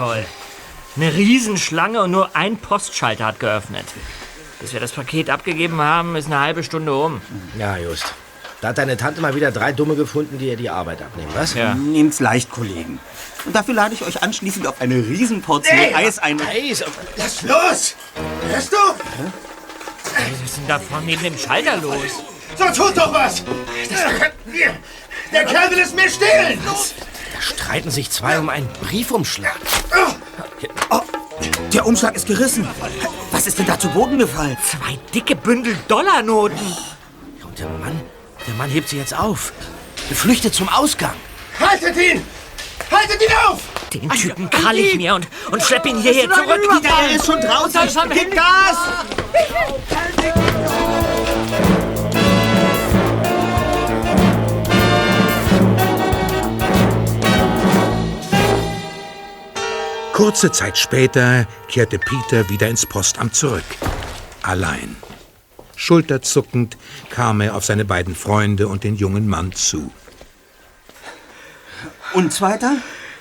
toll. Eine Riesenschlange und nur ein Postschalter hat geöffnet. Bis wir das Paket abgegeben haben, ist eine halbe Stunde um. Ja, just. Da hat deine Tante mal wieder drei Dumme gefunden, die ihr die Arbeit abnehmen, was? Ja. Nehmt's leicht, Kollegen. Und dafür lade ich euch anschließend auf eine Riesenportion Eis ein. Eis! Lass los! Hörst du? Was ist denn da vorne neben dem Schalter los? So tut doch was! Der Kerl will es mir stehlen! Da streiten sich zwei um einen Briefumschlag. Oh, der Umschlag ist gerissen. Was ist denn da zu Boden gefallen? Zwei dicke Bündel Dollarnoten. Und der Mann, der Mann hebt sich jetzt auf. Geflüchtet zum Ausgang. Haltet ihn! Haltet ihn auf! Den Typen krall ich mir und, und schlepp ihn hierher zurück. Er ist schon draußen. Gib Gas! Kurze Zeit später kehrte Peter wieder ins Postamt zurück. Allein. Schulterzuckend kam er auf seine beiden Freunde und den jungen Mann zu. Und zweiter?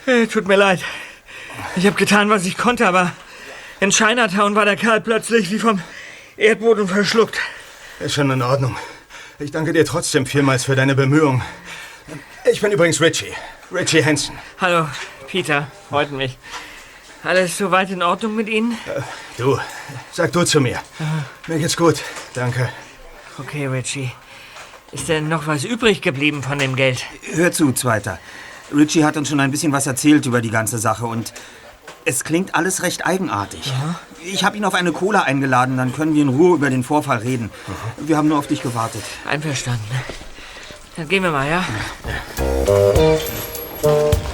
Äh, tut mir leid. Ich habe getan, was ich konnte, aber in Chinatown war der Kerl plötzlich wie vom Erdboden verschluckt. Ist schon in Ordnung. Ich danke dir trotzdem vielmals für deine Bemühungen. Ich bin übrigens Richie. Richie Hansen. Hallo, Peter. Freut mich. Alles soweit in Ordnung mit Ihnen? Du, sag du zu mir. Mir geht's gut. Danke. Okay, Richie. Ist denn noch was übrig geblieben von dem Geld? Hör zu, zweiter. Richie hat uns schon ein bisschen was erzählt über die ganze Sache und es klingt alles recht eigenartig. Ich habe ihn auf eine Cola eingeladen, dann können wir in Ruhe über den Vorfall reden. Wir haben nur auf dich gewartet. Einverstanden. Dann gehen wir mal, ja?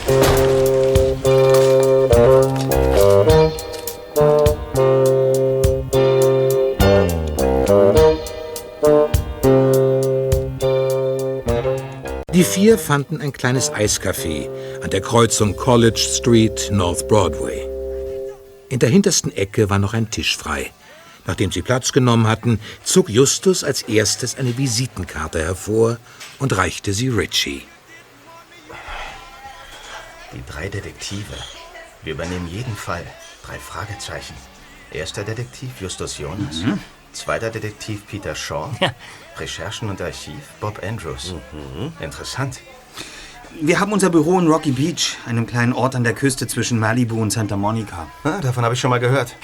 Die vier fanden ein kleines Eiscafé an der Kreuzung College Street, North Broadway. In der hintersten Ecke war noch ein Tisch frei. Nachdem sie Platz genommen hatten, zog Justus als erstes eine Visitenkarte hervor und reichte sie Richie. Die drei Detektive. Wir übernehmen jeden Fall. Drei Fragezeichen. Erster Detektiv Justus Jonas. Zweiter Detektiv Peter Shaw. Recherchen und Archiv Bob Andrews. Interessant. Wir haben unser Büro in Rocky Beach, einem kleinen Ort an der Küste zwischen Malibu und Santa Monica. Ah, davon habe ich schon mal gehört.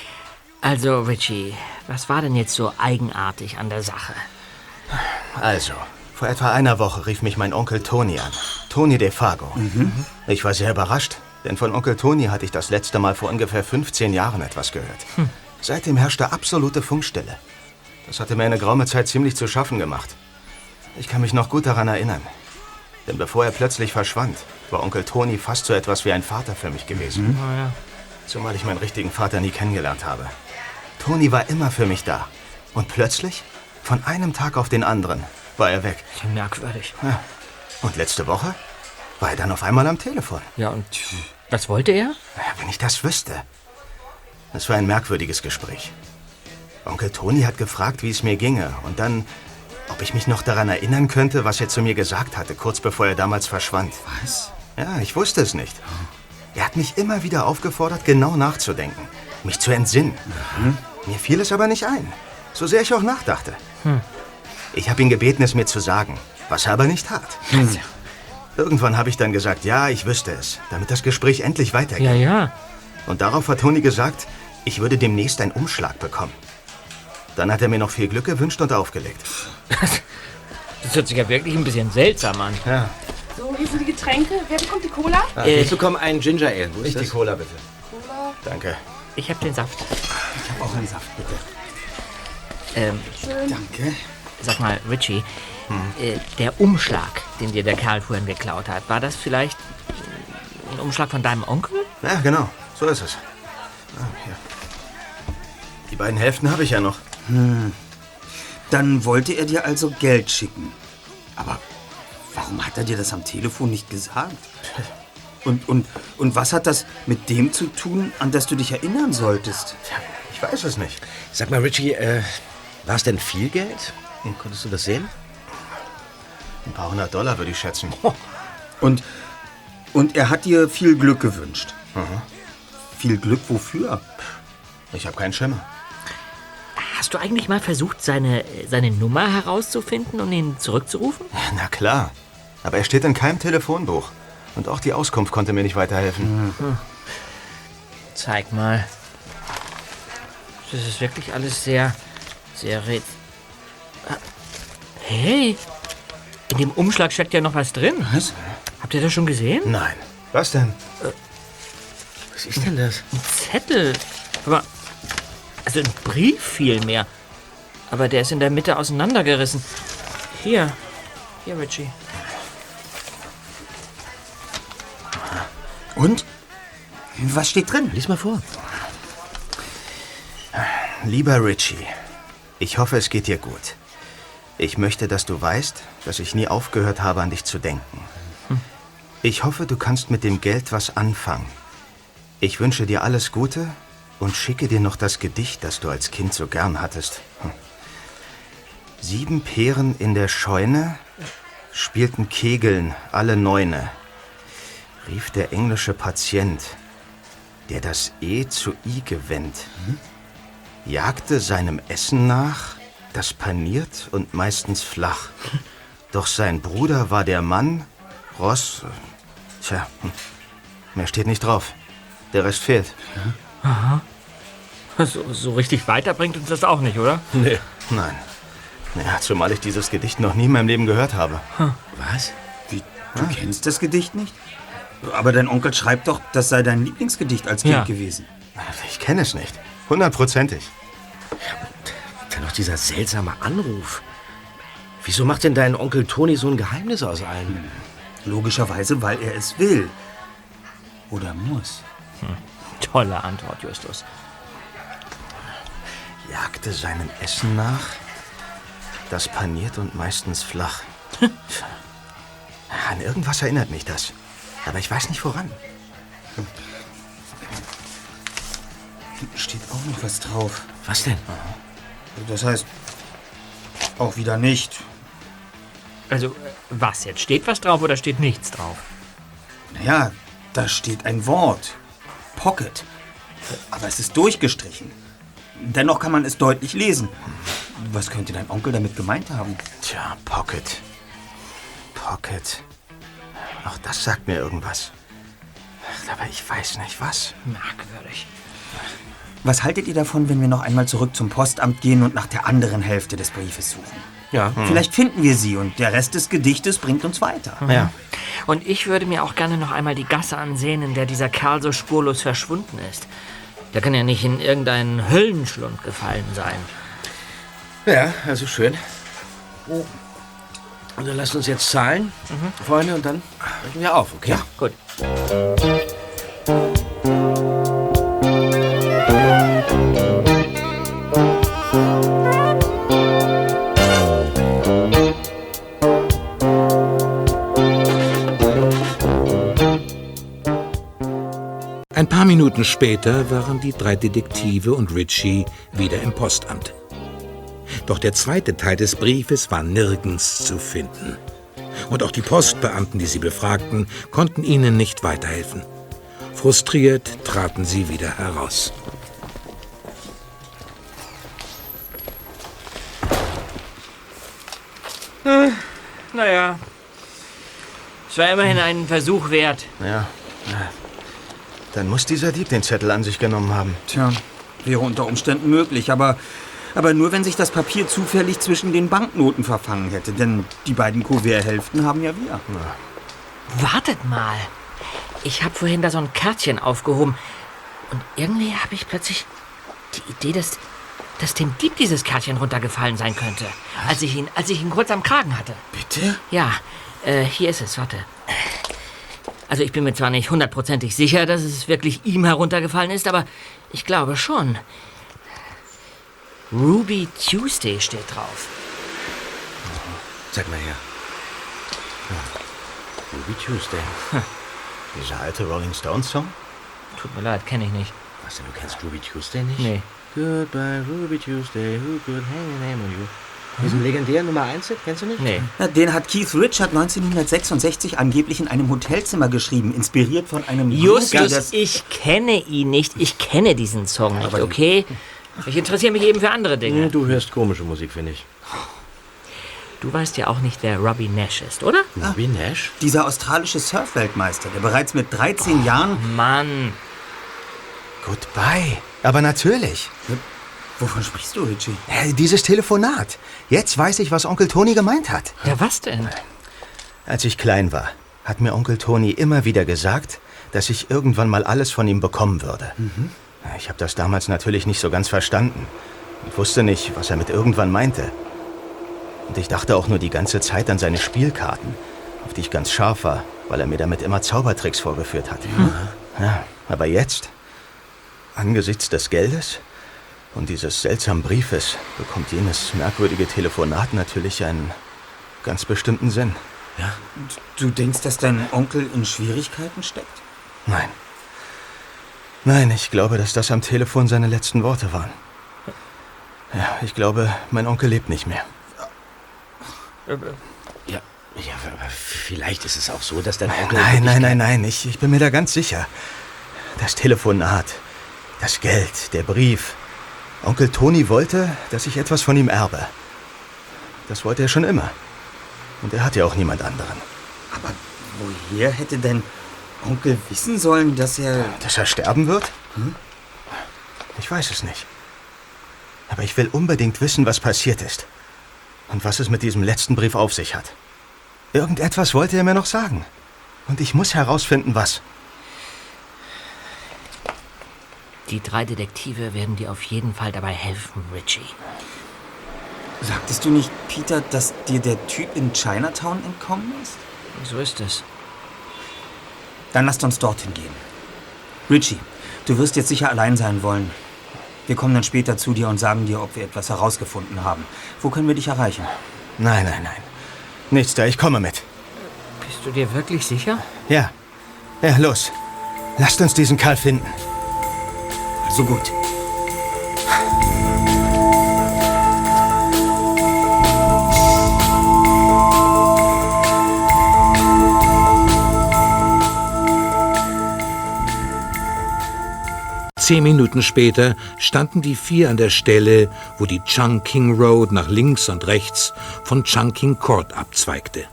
Also, Richie, was war denn jetzt so eigenartig an der Sache? Also, vor etwa einer Woche rief mich mein Onkel Tony an. Tony DeFago. Ich war sehr überrascht, denn von Onkel Tony hatte ich das letzte Mal vor ungefähr 15 Jahren etwas gehört. Seitdem herrschte absolute Funkstille. Das hatte mir eine geraume Zeit ziemlich zu schaffen gemacht. Ich kann mich noch gut daran erinnern. Denn bevor er plötzlich verschwand, war Onkel Tony fast so etwas wie ein Vater für mich gewesen. Zumal ich meinen richtigen Vater nie kennengelernt habe. Tony war immer für mich da. Und plötzlich, von einem Tag auf den anderen, war er weg. Merkwürdig. Ja. Und letzte Woche war er dann auf einmal am Telefon. Ja, und was wollte er? Ja, Wenn ich das wüsste. Es war ein merkwürdiges Gespräch. Onkel Toni hat gefragt, wie es mir ginge. Und dann, ob ich mich noch daran erinnern könnte, was er zu mir gesagt hatte, kurz bevor er damals verschwand. Was? Ja, ich wusste es nicht. Er hat mich immer wieder aufgefordert, genau nachzudenken. Mich zu entsinnen. Mir fiel es aber nicht ein. So sehr ich auch nachdachte. Ich habe ihn gebeten, es mir zu sagen, was er aber nicht tat. Irgendwann habe ich dann gesagt, ja, ich wüsste es, damit das Gespräch endlich weitergeht. Ja, ja. Und darauf hat Toni gesagt, ich würde demnächst einen Umschlag bekommen. Dann hat er mir noch viel Glück gewünscht und aufgelegt. Das hört sich ja wirklich ein bisschen seltsam an. Ja, So, hier sind die Getränke. Wer bekommt die Cola? Äh, Ich bekomme einen Ginger Ale. Wo ist nicht die? Cola, bitte. Cola. Danke. Ich hab den Saft. Ich habe auch einen Saft, bitte. Ähm, Danke. sag mal, Richie, äh, der Umschlag, den dir der Kerl vorhin geklaut hat, war das vielleicht ein Umschlag von deinem Onkel? Ja, genau. So ist es. Ah, hier. Die beiden Hälften habe ich ja noch. Dann wollte er dir also Geld schicken. Aber warum hat er dir das am Telefon nicht gesagt? Und, und, und was hat das mit dem zu tun, an das du dich erinnern solltest? Tja, ich weiß es nicht. Sag mal, Richie, äh, war es denn viel Geld? Konntest du das sehen? Ein paar hundert Dollar würde ich schätzen. Und, und er hat dir viel Glück gewünscht. Viel Glück wofür? Ich habe keinen Schimmer. Hast du eigentlich mal versucht, seine, seine Nummer herauszufinden und ihn zurückzurufen? Na klar. Aber er steht in keinem Telefonbuch. Und auch die Auskunft konnte mir nicht weiterhelfen. Zeig mal. Das ist wirklich alles sehr, sehr red. Hey, in dem Umschlag steckt ja noch was drin. Was? Habt ihr das schon gesehen? Nein. Was denn? Was ist denn das? Ein Zettel. Aber, also ein Brief vielmehr. Aber der ist in der Mitte auseinandergerissen. Hier, hier, Richie. Und? Was steht drin? Lies mal vor. Lieber Richie, ich hoffe, es geht dir gut. Ich möchte, dass du weißt, dass ich nie aufgehört habe, an dich zu denken. Ich hoffe, du kannst mit dem Geld was anfangen. Ich wünsche dir alles Gute und schicke dir noch das Gedicht, das du als Kind so gern hattest. Hm. Sieben Peeren in der Scheune spielten Kegeln alle Neune, rief der englische Patient, der das E zu I gewendet jagte seinem Essen nach, das paniert und meistens flach. Doch sein Bruder war der Mann, Ross, tja, hm, mehr steht nicht drauf. Der Rest fehlt. So, so richtig weiterbringt uns das auch nicht, oder? Nee. Nein. Ja, zumal ich dieses Gedicht noch nie in meinem Leben gehört habe. Was? Wie, du kennst das Gedicht nicht? Aber dein Onkel schreibt doch, das sei dein Lieblingsgedicht als Kind Ja. gewesen. Ich kenne es nicht. Hundertprozentig. Dann noch dieser seltsame Anruf. Wieso macht denn dein Onkel Toni so ein Geheimnis aus allem? Logischerweise, weil er es will. Oder muss. Tolle Antwort, Justus. Jagte seinem Essen nach, das paniert und meistens flach. An irgendwas erinnert mich das. Aber ich weiß nicht woran. Steht auch noch was drauf. Was denn? Das heißt, auch wieder nicht. Also, was jetzt? Steht was drauf oder steht nichts drauf? Naja, da steht ein Wort. Pocket. Aber es ist durchgestrichen. Dennoch kann man es deutlich lesen. Was könnte dein Onkel damit gemeint haben? Tja, Pocket. Pocket. Auch das sagt mir irgendwas. Aber ich weiß nicht was. Merkwürdig. Was haltet ihr davon, wenn wir noch einmal zurück zum Postamt gehen und nach der anderen Hälfte des Briefes suchen? Ja. Vielleicht finden wir sie und der Rest des Gedichtes bringt uns weiter. Ja. Und ich würde mir auch gerne noch einmal die Gasse ansehen, in der dieser Kerl so spurlos verschwunden ist. Der kann ja nicht in irgendeinen Höllenschlund gefallen sein. Ja, also schön. Und dann lasst uns jetzt zahlen, Freunde, und dann brechen wir auf, okay? Ja. Gut. Ein paar Minuten später waren die drei Detektive und Richie wieder im Postamt. Doch der zweite Teil des Briefes war nirgends zu finden. Und auch die Postbeamten, die sie befragten, konnten ihnen nicht weiterhelfen. Frustriert traten sie wieder heraus. Naja. Es war immerhin ein Versuch wert. Ja. Dann muss dieser Dieb den Zettel an sich genommen haben. Tja, wäre unter Umständen möglich, aber, aber nur, wenn sich das Papier zufällig zwischen den Banknoten verfangen hätte. Denn die beiden Kuverthälften haben ja wir. Wartet mal. Ich habe vorhin da so ein Kärtchen aufgehoben. Und irgendwie habe ich plötzlich die Idee, dass, dass dem Dieb dieses Kärtchen runtergefallen sein könnte. Als ich ihn, als ich ihn kurz am Kragen hatte. Bitte? Ja, äh, hier ist es, warte. Also ich bin mir zwar nicht hundertprozentig sicher, dass es wirklich ihm heruntergefallen ist, aber ich glaube schon. Ruby Tuesday steht drauf. Zeig mal her. Ja. Ruby Tuesday. Dieser alte Rolling Stones Song? Tut mir leid, kenne ich nicht. Was denn, du kennst Ruby Tuesday nicht? Nee. Goodbye, Ruby Tuesday, who could hang a name on you? Diesen legendären Nummer 1 Hit, kennst du nicht? Nee. Na, den hat Keith Richard 1966 angeblich in einem Hotelzimmer geschrieben, inspiriert von einem Justus, das- ich kenne ihn nicht. Ich kenne diesen Song nicht, okay? Ich interessiere mich eben für andere Dinge. Du hörst komische Musik, finde ich. Du weißt ja auch nicht, wer Robbie Nash ist, oder? Robbie Nash? Dieser australische Surfweltmeister, der bereits mit 13 Jahren... Mann. Goodbye. Aber natürlich. Wovon sprichst du, Richie? Äh, Dieses Telefonat. Jetzt weiß ich, was Onkel Toni gemeint hat. Ja, was denn? Als ich klein war, hat mir Onkel Toni immer wieder gesagt, dass ich irgendwann mal alles von ihm bekommen würde. Ich habe das damals natürlich nicht so ganz verstanden. Ich wusste nicht, was er mit irgendwann meinte. Und ich dachte auch nur die ganze Zeit an seine Spielkarten, auf die ich ganz scharf war, weil er mir damit immer Zaubertricks vorgeführt hatte. Ja, aber jetzt, angesichts des Geldes und dieses seltsamen Briefes, bekommt jenes merkwürdige Telefonat natürlich einen ganz bestimmten Sinn. Du denkst, dass dein Onkel in Schwierigkeiten steckt? Nein. Nein, ich glaube, dass das am Telefon seine letzten Worte waren. Ja, ich glaube, mein Onkel lebt nicht mehr. Ja, ja, aber vielleicht ist es auch so, dass dein Onkel... Nein, nein, nein, nein, ich, ich bin mir da ganz sicher. Das Telefonat, das Geld, der Brief. Onkel Toni wollte, dass ich etwas von ihm erbe. Das wollte er schon immer. Und er hat ja auch niemand anderen. Aber woher hätte denn Onkel wissen sollen, dass er... Dass er sterben wird? Ich weiß es nicht. Aber ich will unbedingt wissen, was passiert ist. Und was es mit diesem letzten Brief auf sich hat. Irgendetwas wollte er mir noch sagen. Und ich muss herausfinden, was. Die drei Detektive werden dir auf jeden Fall dabei helfen, Richie. Sagtest du nicht, Peter, dass dir der Typ in Chinatown entkommen ist? So ist es. Dann lasst uns dorthin gehen. Richie, du wirst jetzt sicher allein sein wollen. Wir kommen dann später zu dir und sagen dir, ob wir etwas herausgefunden haben. Wo können wir dich erreichen? Nein, nein, nein. Nichts da, ich komme mit. Bist du dir wirklich sicher? Ja. Ja, los. Lasst uns diesen Kerl finden. So gut. Zehn Minuten später standen die vier an der Stelle, wo die Chungking Road nach links und rechts von Chungking Court abzweigte.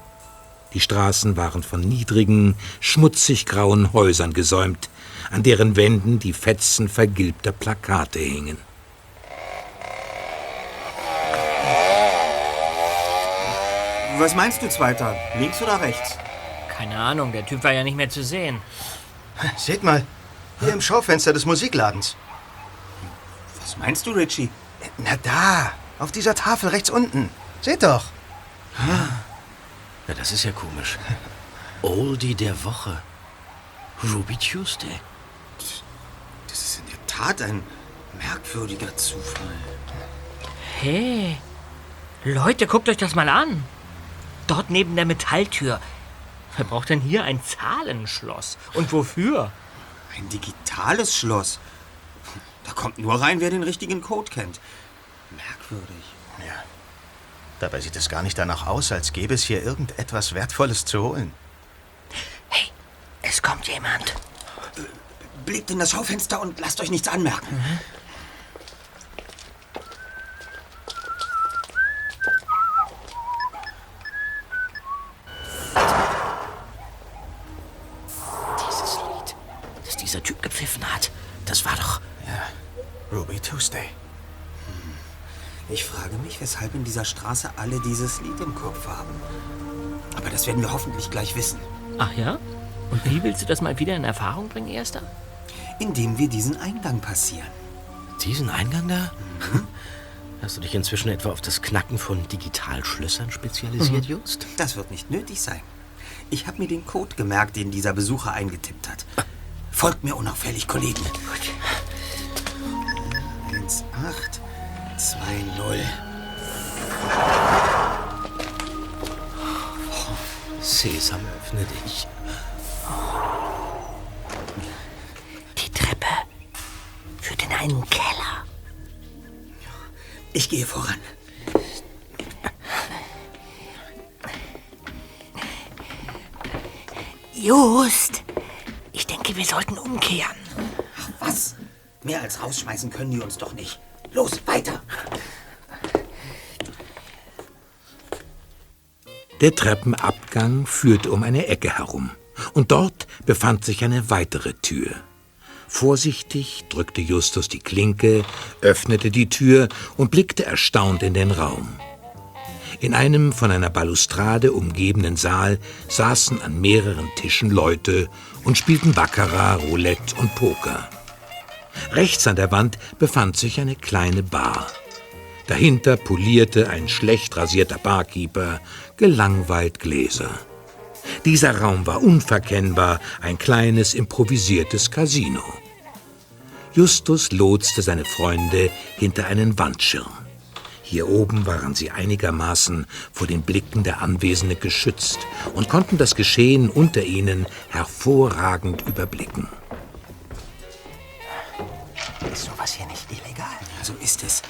Die Straßen waren von niedrigen, schmutzig grauen Häusern gesäumt, an deren Wänden die Fetzen vergilbter Plakate hingen. Was meinst du, Zweiter? Links oder rechts? Keine Ahnung, der Typ war ja nicht mehr zu sehen. Seht mal, hier im Schaufenster des Musikladens. Was meinst du, Richie? Na da, auf dieser Tafel rechts unten. Seht doch. Ja, das ist ja komisch. Oldie der Woche. Ruby Tuesday. Das ist in der Tat ein merkwürdiger Zufall. Hey, Leute, guckt euch das mal an. Dort neben der Metalltür. Wer braucht denn hier ein Zahlenschloss? Und wofür? Ein digitales Schloss. Da kommt nur rein, wer den richtigen Code kennt. Merkwürdig. Ja. Dabei sieht es gar nicht danach aus, als gäbe es hier irgendetwas Wertvolles zu holen. Hey, es kommt jemand. Blickt in das Schaufenster und lasst euch nichts anmerken. Dieses Lied, das dieser Typ gepfiffen hat, das war doch... Ruby Tuesday. Ich frage mich, weshalb in dieser Straße alle dieses Lied im Kopf haben. Aber das werden wir hoffentlich gleich wissen, Ach ja? Und wie willst du das mal wieder in Erfahrung bringen, Erster? Indem wir diesen Eingang passieren. Diesen Eingang da? Hast du dich inzwischen etwa auf das Knacken von Digitalschlössern spezialisiert, Just? Das wird nicht nötig sein. Ich habe mir den Code gemerkt, den dieser Besucher eingetippt hat. Folgt mir unauffällig, Kollegen. 1, 8, 2, 0. Sesam, öffne dich. Die in einen Keller. Ich gehe voran. Just, ich denke, wir sollten umkehren. Ach was? Mehr als rausschmeißen können die uns doch nicht. Los, weiter! Der Treppenabgang führt um eine Ecke herum. Und dort befand sich eine weitere Tür. Vorsichtig drückte Justus die Klinke, öffnete die Tür und blickte erstaunt in den Raum. In einem von einer Balustrade umgebenen Saal saßen an mehreren Tischen Leute und spielten Baccarat, Roulette und Poker. Rechts an der Wand befand sich eine kleine Bar. Dahinter polierte ein schlecht rasierter Barkeeper gelangweilt Gläser. Dieser Raum war unverkennbar ein kleines improvisiertes Casino. Justus lotste seine Freunde hinter einen Wandschirm. Hier oben waren sie einigermaßen vor den Blicken der Anwesenden geschützt und konnten das Geschehen unter ihnen hervorragend überblicken. Ist sowas hier nicht illegal? So ist es.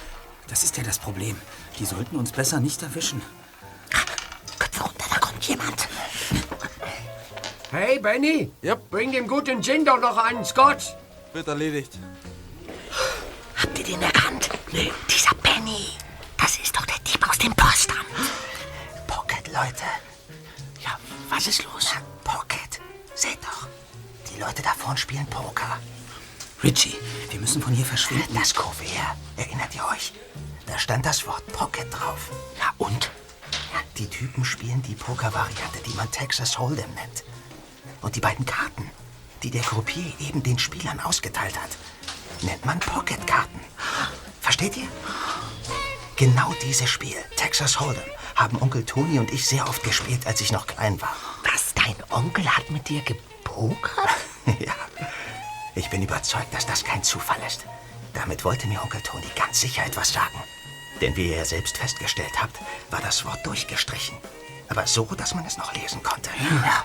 Das ist ja das Problem. Die sollten uns besser nicht erwischen. Köpfe runter, da kommt jemand. Hey, Benny. Ja. Bring dem guten Gin doch noch einen Scotch. Wird erledigt. Habt ihr den erkannt? Nee. Dieser Benny. Das ist doch der Dieb aus dem Postamt. Pocket, Leute. Ja, was ist los? Pocket. Seht doch. Die Leute da vorne spielen Poker. Richie, wir müssen von hier verschwinden. Das Kuvert, erinnert ihr euch? Da stand das Wort Pocket drauf. Ja, und? Ja, die Typen spielen die Poker-Variante, die man Texas Hold'em nennt. Und die beiden Karten, die der Croupier eben den Spielern ausgeteilt hat, nennt man Pocket-Karten. Versteht ihr? Genau dieses Spiel, Texas Hold'em, haben Onkel Tony und ich sehr oft gespielt, als ich noch klein war. Was, dein Onkel hat mit dir gepokert? ja. Ich bin überzeugt, dass das kein Zufall ist. Damit wollte mir Onkel Tony ganz sicher etwas sagen. Denn wie ihr ja selbst festgestellt habt, war das Wort durchgestrichen. Aber so, dass man es noch lesen konnte. Ja.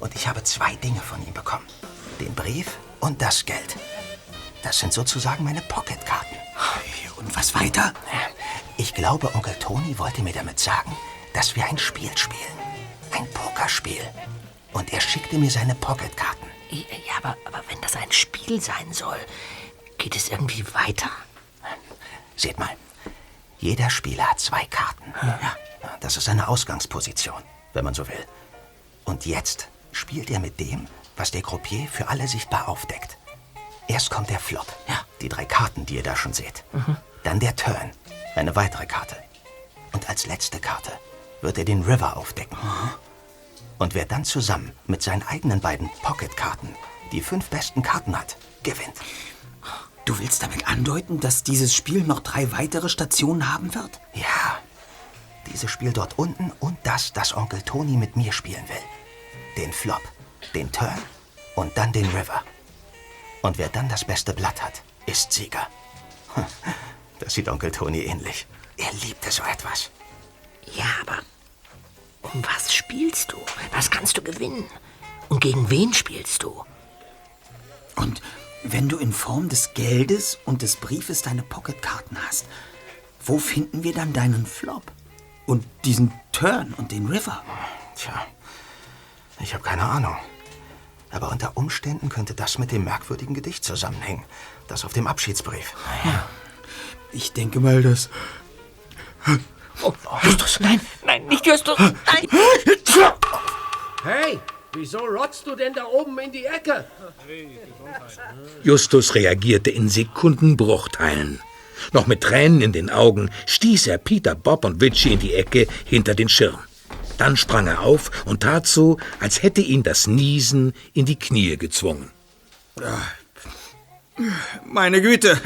Und ich habe zwei Dinge von ihm bekommen. Den Brief und das Geld. Das sind sozusagen meine Pocketkarten. Und was weiter? Ich glaube, Onkel Tony wollte mir damit sagen, dass wir ein Spiel spielen. Ein Pokerspiel. Und er schickte mir seine Pocketkarten. Ja, aber, aber wenn das ein Spiel sein soll, geht es irgendwie weiter? Seht mal, jeder Spieler hat zwei Karten. Ja, das ist eine Ausgangsposition, wenn man so will. Und jetzt spielt er mit dem, was der Croupier für alle sichtbar aufdeckt. Erst kommt der Flop, ja. die drei Karten, die ihr da schon seht. Mhm. Dann der Turn, eine weitere Karte. Und als letzte Karte wird er den River aufdecken. Mhm. Und wer dann zusammen mit seinen eigenen beiden Pocket-Karten die fünf besten Karten hat, gewinnt. Du willst damit andeuten, dass dieses Spiel noch drei weitere Stationen haben wird? Ja. Dieses Spiel dort unten und das, das Onkel Tony mit mir spielen will. Den Flop, den Turn und dann den River. Und wer dann das beste Blatt hat, ist Sieger. Das sieht Onkel Tony ähnlich. Er liebte so etwas. Ja, aber um was spielst du? Was kannst du gewinnen? Und gegen wen spielst du? Und wenn du in Form des Geldes und des Briefes deine Pocketkarten hast, wo finden wir dann deinen Flop? Und diesen Turn und den River? Tja, ich habe keine Ahnung. Aber unter Umständen könnte das mit dem merkwürdigen Gedicht zusammenhängen. Das auf dem Abschiedsbrief. Ja. Ich denke mal, dass. Oh, Justus, nein, nein, nicht Justus, nein! Hey, wieso rotzt du denn da oben in die Ecke? Justus reagierte in Sekundenbruchteilen. Noch mit Tränen in den Augen stieß er Peter, Bob und Witchy in die Ecke hinter den Schirm. Dann sprang er auf und tat so, als hätte ihn das Niesen in die Knie gezwungen. Meine Güte,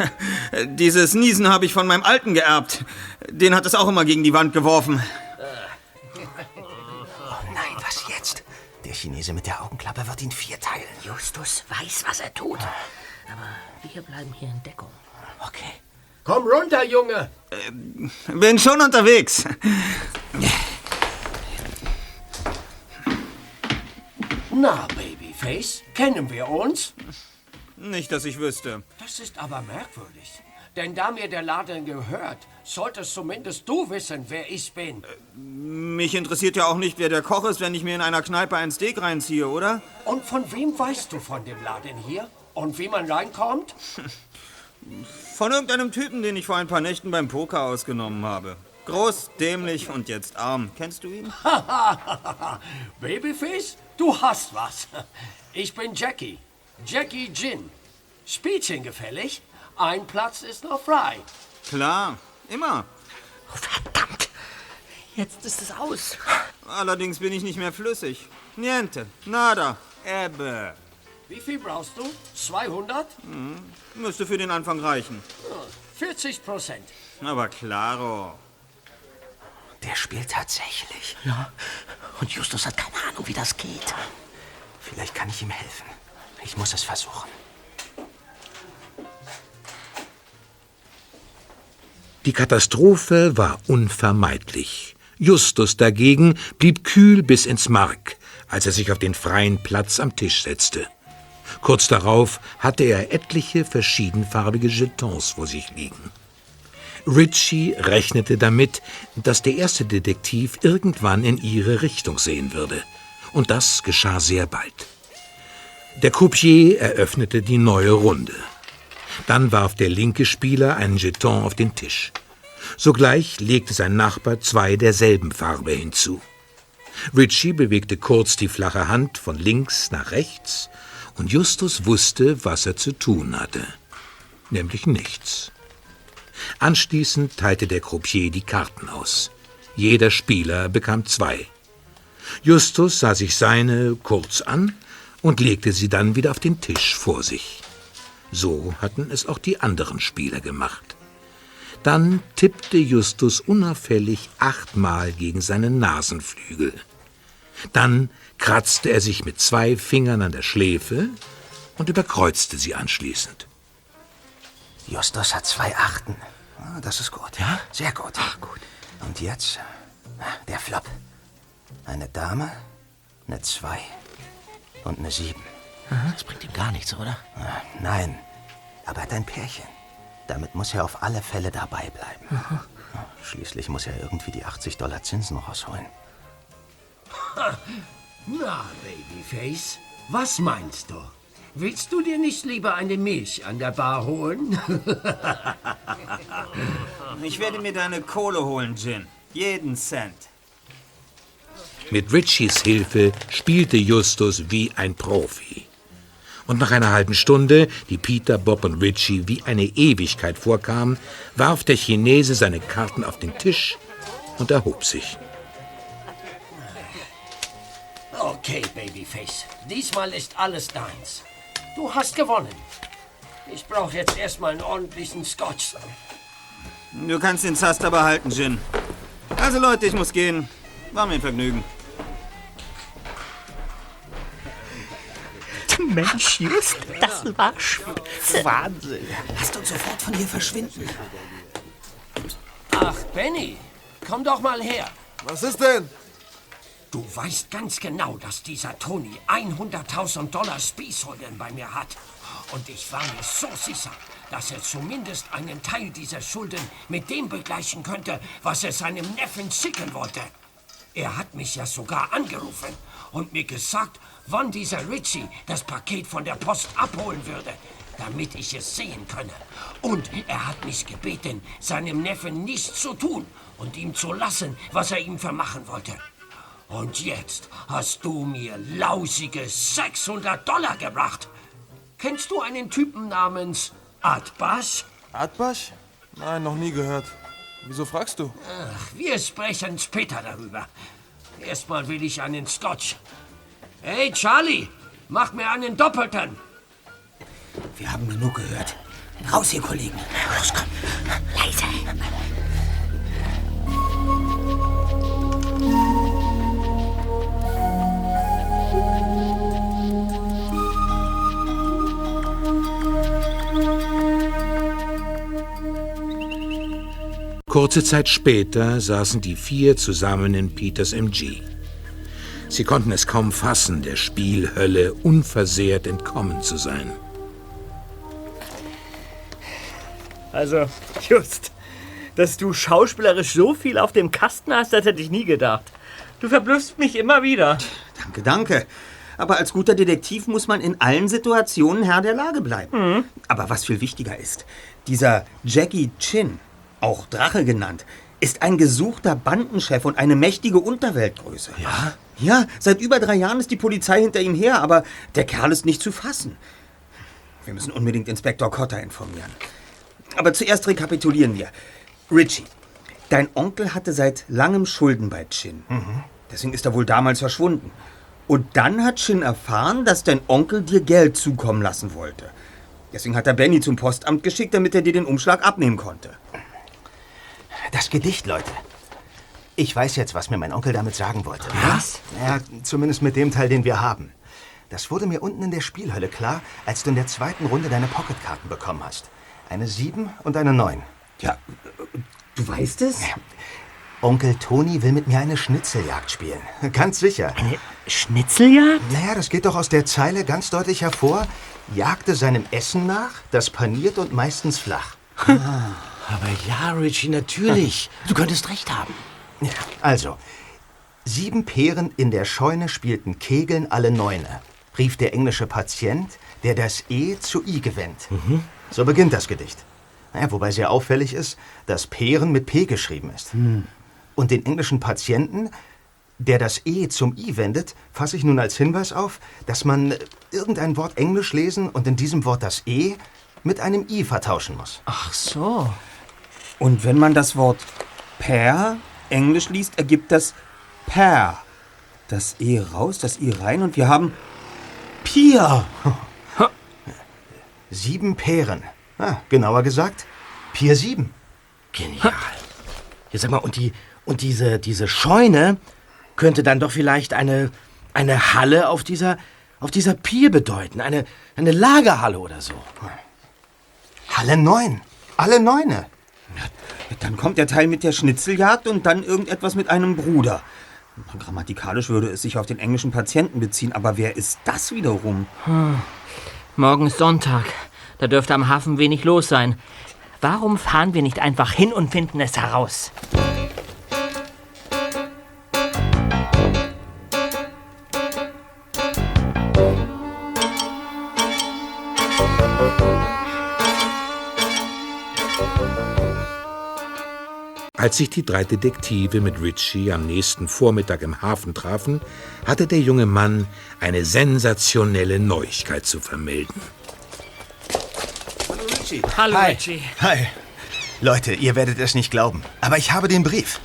dieses Niesen habe ich von meinem Alten geerbt. Den hat es auch immer gegen die Wand geworfen. Oh nein, was jetzt? Der Chinese mit der Augenklappe wird ihn vierteilen. Justus weiß, was er tut. Aber wir bleiben hier in Deckung. Okay. Komm runter, Junge. Bin schon unterwegs. Na, Babyface, kennen wir uns? Nicht, dass ich wüsste. Das ist aber merkwürdig. Denn da mir der Laden gehört, solltest zumindest du wissen, wer ich bin. Mich interessiert ja auch nicht, wer der Koch ist, wenn ich mir in einer Kneipe ein Steak reinziehe, oder? Und von wem weißt du von dem Laden hier? Und wie man reinkommt? Von irgendeinem Typen, den ich vor ein paar Nächten beim Poker ausgenommen habe. Groß, dämlich und jetzt arm. Kennst du ihn? Babyface, du hast was. Ich bin Jackie. Jackie Gin. Spielchen gefällig? Ein Platz ist noch frei. Klar, immer. Oh, verdammt! Jetzt ist es aus. Allerdings bin ich nicht mehr flüssig. Niente, nada, Ebbe. Wie viel brauchst du? 200? Müsste für den Anfang reichen. 40 Prozent. Aber klaro. Der spielt tatsächlich. Ja. Und Justus hat keine Ahnung, wie das geht. Vielleicht kann ich ihm helfen. Ich muss es versuchen. Die Katastrophe war unvermeidlich. Justus dagegen blieb kühl bis ins Mark, als er sich auf den freien Platz am Tisch setzte. Kurz darauf hatte er etliche verschiedenfarbige Jetons vor sich liegen. Ritchie rechnete damit, dass der erste Detektiv irgendwann in ihre Richtung sehen würde. Und das geschah sehr bald. Der Croupier eröffnete die neue Runde. Dann warf der linke Spieler einen Jeton auf den Tisch. Sogleich legte sein Nachbar zwei derselben Farbe hinzu. Ritchie bewegte kurz die flache Hand von links nach rechts und Justus wusste, was er zu tun hatte. Nämlich nichts. Anschließend teilte der Croupier die Karten aus. Jeder Spieler bekam zwei. Justus sah sich seine kurz an und legte sie dann wieder auf den Tisch vor sich. So hatten es auch die anderen Spieler gemacht. Dann tippte Justus unauffällig achtmal gegen seinen Nasenflügel. Dann kratzte er sich mit zwei Fingern an der Schläfe und überkreuzte sie anschließend. Justus hat zwei Achten. Ah, Das ist gut. Ja? Sehr gut. Ach, gut. Und jetzt ah, der Flop. Eine Dame, eine Zwei und eine Sieben. Das bringt ihm gar nichts, oder? Ah, Nein, aber er hat ein Pärchen. Damit muss er auf alle Fälle dabei bleiben. Ja, Schließlich muss er irgendwie die 80 Dollar Zinsen rausholen. Na, Babyface, was meinst du? Willst du dir nicht lieber eine Milch an der Bar holen? Ich werde mir deine Kohle holen, Jin. Jeden Cent. Mit Ritchies Hilfe spielte Justus wie ein Profi. Und nach einer halben Stunde, die Peter, Bob und Ritchie wie eine Ewigkeit vorkam, warf der Chinese seine Karten auf den Tisch und erhob sich. Okay, Babyface. Diesmal ist alles deins. Du hast gewonnen. Ich brauche jetzt erstmal einen ordentlichen Scotch. Du kannst den Zaster behalten, Jin. Also Leute, ich muss gehen. War mir ein Vergnügen. Mensch, Just, das war spitze. Wahnsinn. Lasst uns sofort von hier verschwinden. Ach, Benny, komm doch mal her. Was ist denn? Du weißt ganz genau, dass dieser Tony 100.000 Dollar Spießholden bei mir hat. Und ich war mir so sicher, dass er zumindest einen Teil dieser Schulden mit dem begleichen könnte, was er seinem Neffen schicken wollte. Er hat mich ja sogar angerufen und mir gesagt, wann dieser Ritchie das Paket von der Post abholen würde, damit ich es sehen könne. Und er hat mich gebeten, seinem Neffen nichts zu tun und ihm zu lassen, was er ihm vermachen wollte. Und jetzt hast du mir lausige 600 Dollar gebracht. Kennst du einen Typen namens Adbas? Adbasch? Nein, noch nie gehört. Wieso fragst du? Ach, wir sprechen später darüber. Erstmal will ich einen Scotch. Hey, Charlie, mach mir einen doppelten. Wir haben genug gehört. Raus hier, Kollegen. Los, komm. Leise. Kurze Zeit später saßen die vier zusammen in Peters MG. Sie konnten es kaum fassen, der Spielhölle unversehrt entkommen zu sein. Also, just, dass du schauspielerisch so viel auf dem Kasten hast, das hätte ich nie gedacht. Du verblüffst mich immer wieder. Danke, danke. Aber als guter Detektiv muss man in allen Situationen Herr der Lage bleiben. Aber was viel wichtiger ist, dieser Jackie Chin, auch Drache genannt, ist ein gesuchter Bandenchef und eine mächtige Unterweltgröße. Ja? Ja, seit über drei Jahren ist die Polizei hinter ihm her, aber der Kerl ist nicht zu fassen. Wir müssen unbedingt Inspektor Cotter informieren. Aber zuerst rekapitulieren wir. Richie, dein Onkel hatte seit langem Schulden bei Chin. Deswegen ist er wohl damals verschwunden. Und dann hat Chin erfahren, dass dein Onkel dir Geld zukommen lassen wollte. Deswegen hat er Benny zum Postamt geschickt, damit er dir den Umschlag abnehmen konnte. Das Gedicht, Leute. Ich weiß jetzt, was mir mein Onkel damit sagen wollte. Was? Ja, zumindest mit dem Teil, den wir haben. Das wurde mir unten in der Spielhölle klar, als du in der zweiten Runde deine Pocketkarten bekommen hast. Eine 7 und eine 9. Ja, du weißt es? Onkel Toni will mit mir eine Schnitzeljagd spielen. Ganz sicher. Eine Schnitzeljagd? Naja, das geht doch aus der Zeile ganz deutlich hervor. Jagte seinem Essen nach, das paniert und meistens flach. Aber ja, Richie, natürlich. Du könntest recht haben. Also, sieben Peeren in der Scheune spielten Kegeln alle Neune, rief der englische Patient, der das E zu I gewinnt. So beginnt das Gedicht. Naja, wobei sehr auffällig ist, dass Peeren mit P geschrieben ist. Und den englischen Patienten, der das E zum I wendet, fasse ich nun als Hinweis auf, dass man irgendein Wort Englisch lesen und in diesem Wort das E mit einem I vertauschen muss. Ach so. Und wenn man das Wort per Englisch liest, ergibt das per. Das E raus, das I rein und wir haben Pier. Sieben Peeren. Ah, genauer gesagt, Pier sieben. Genial. Jetzt sag mal, und, die, und diese, diese Scheune könnte dann doch vielleicht eine, eine Halle auf dieser, auf dieser Pier bedeuten. Eine, eine Lagerhalle oder so. Halle neun. Alle Neune. Dann kommt der Teil mit der Schnitzeljagd und dann irgendetwas mit einem Bruder. Grammatikalisch würde es sich auf den englischen Patienten beziehen, aber wer ist das wiederum? Morgen ist Sonntag. Da dürfte am Hafen wenig los sein. Warum fahren wir nicht einfach hin und finden es heraus? Als sich die drei Detektive mit Richie am nächsten Vormittag im Hafen trafen, hatte der junge Mann eine sensationelle Neuigkeit zu vermelden. Hallo, Hi. Richie. Hi. Leute, ihr werdet es nicht glauben, aber ich habe den Brief.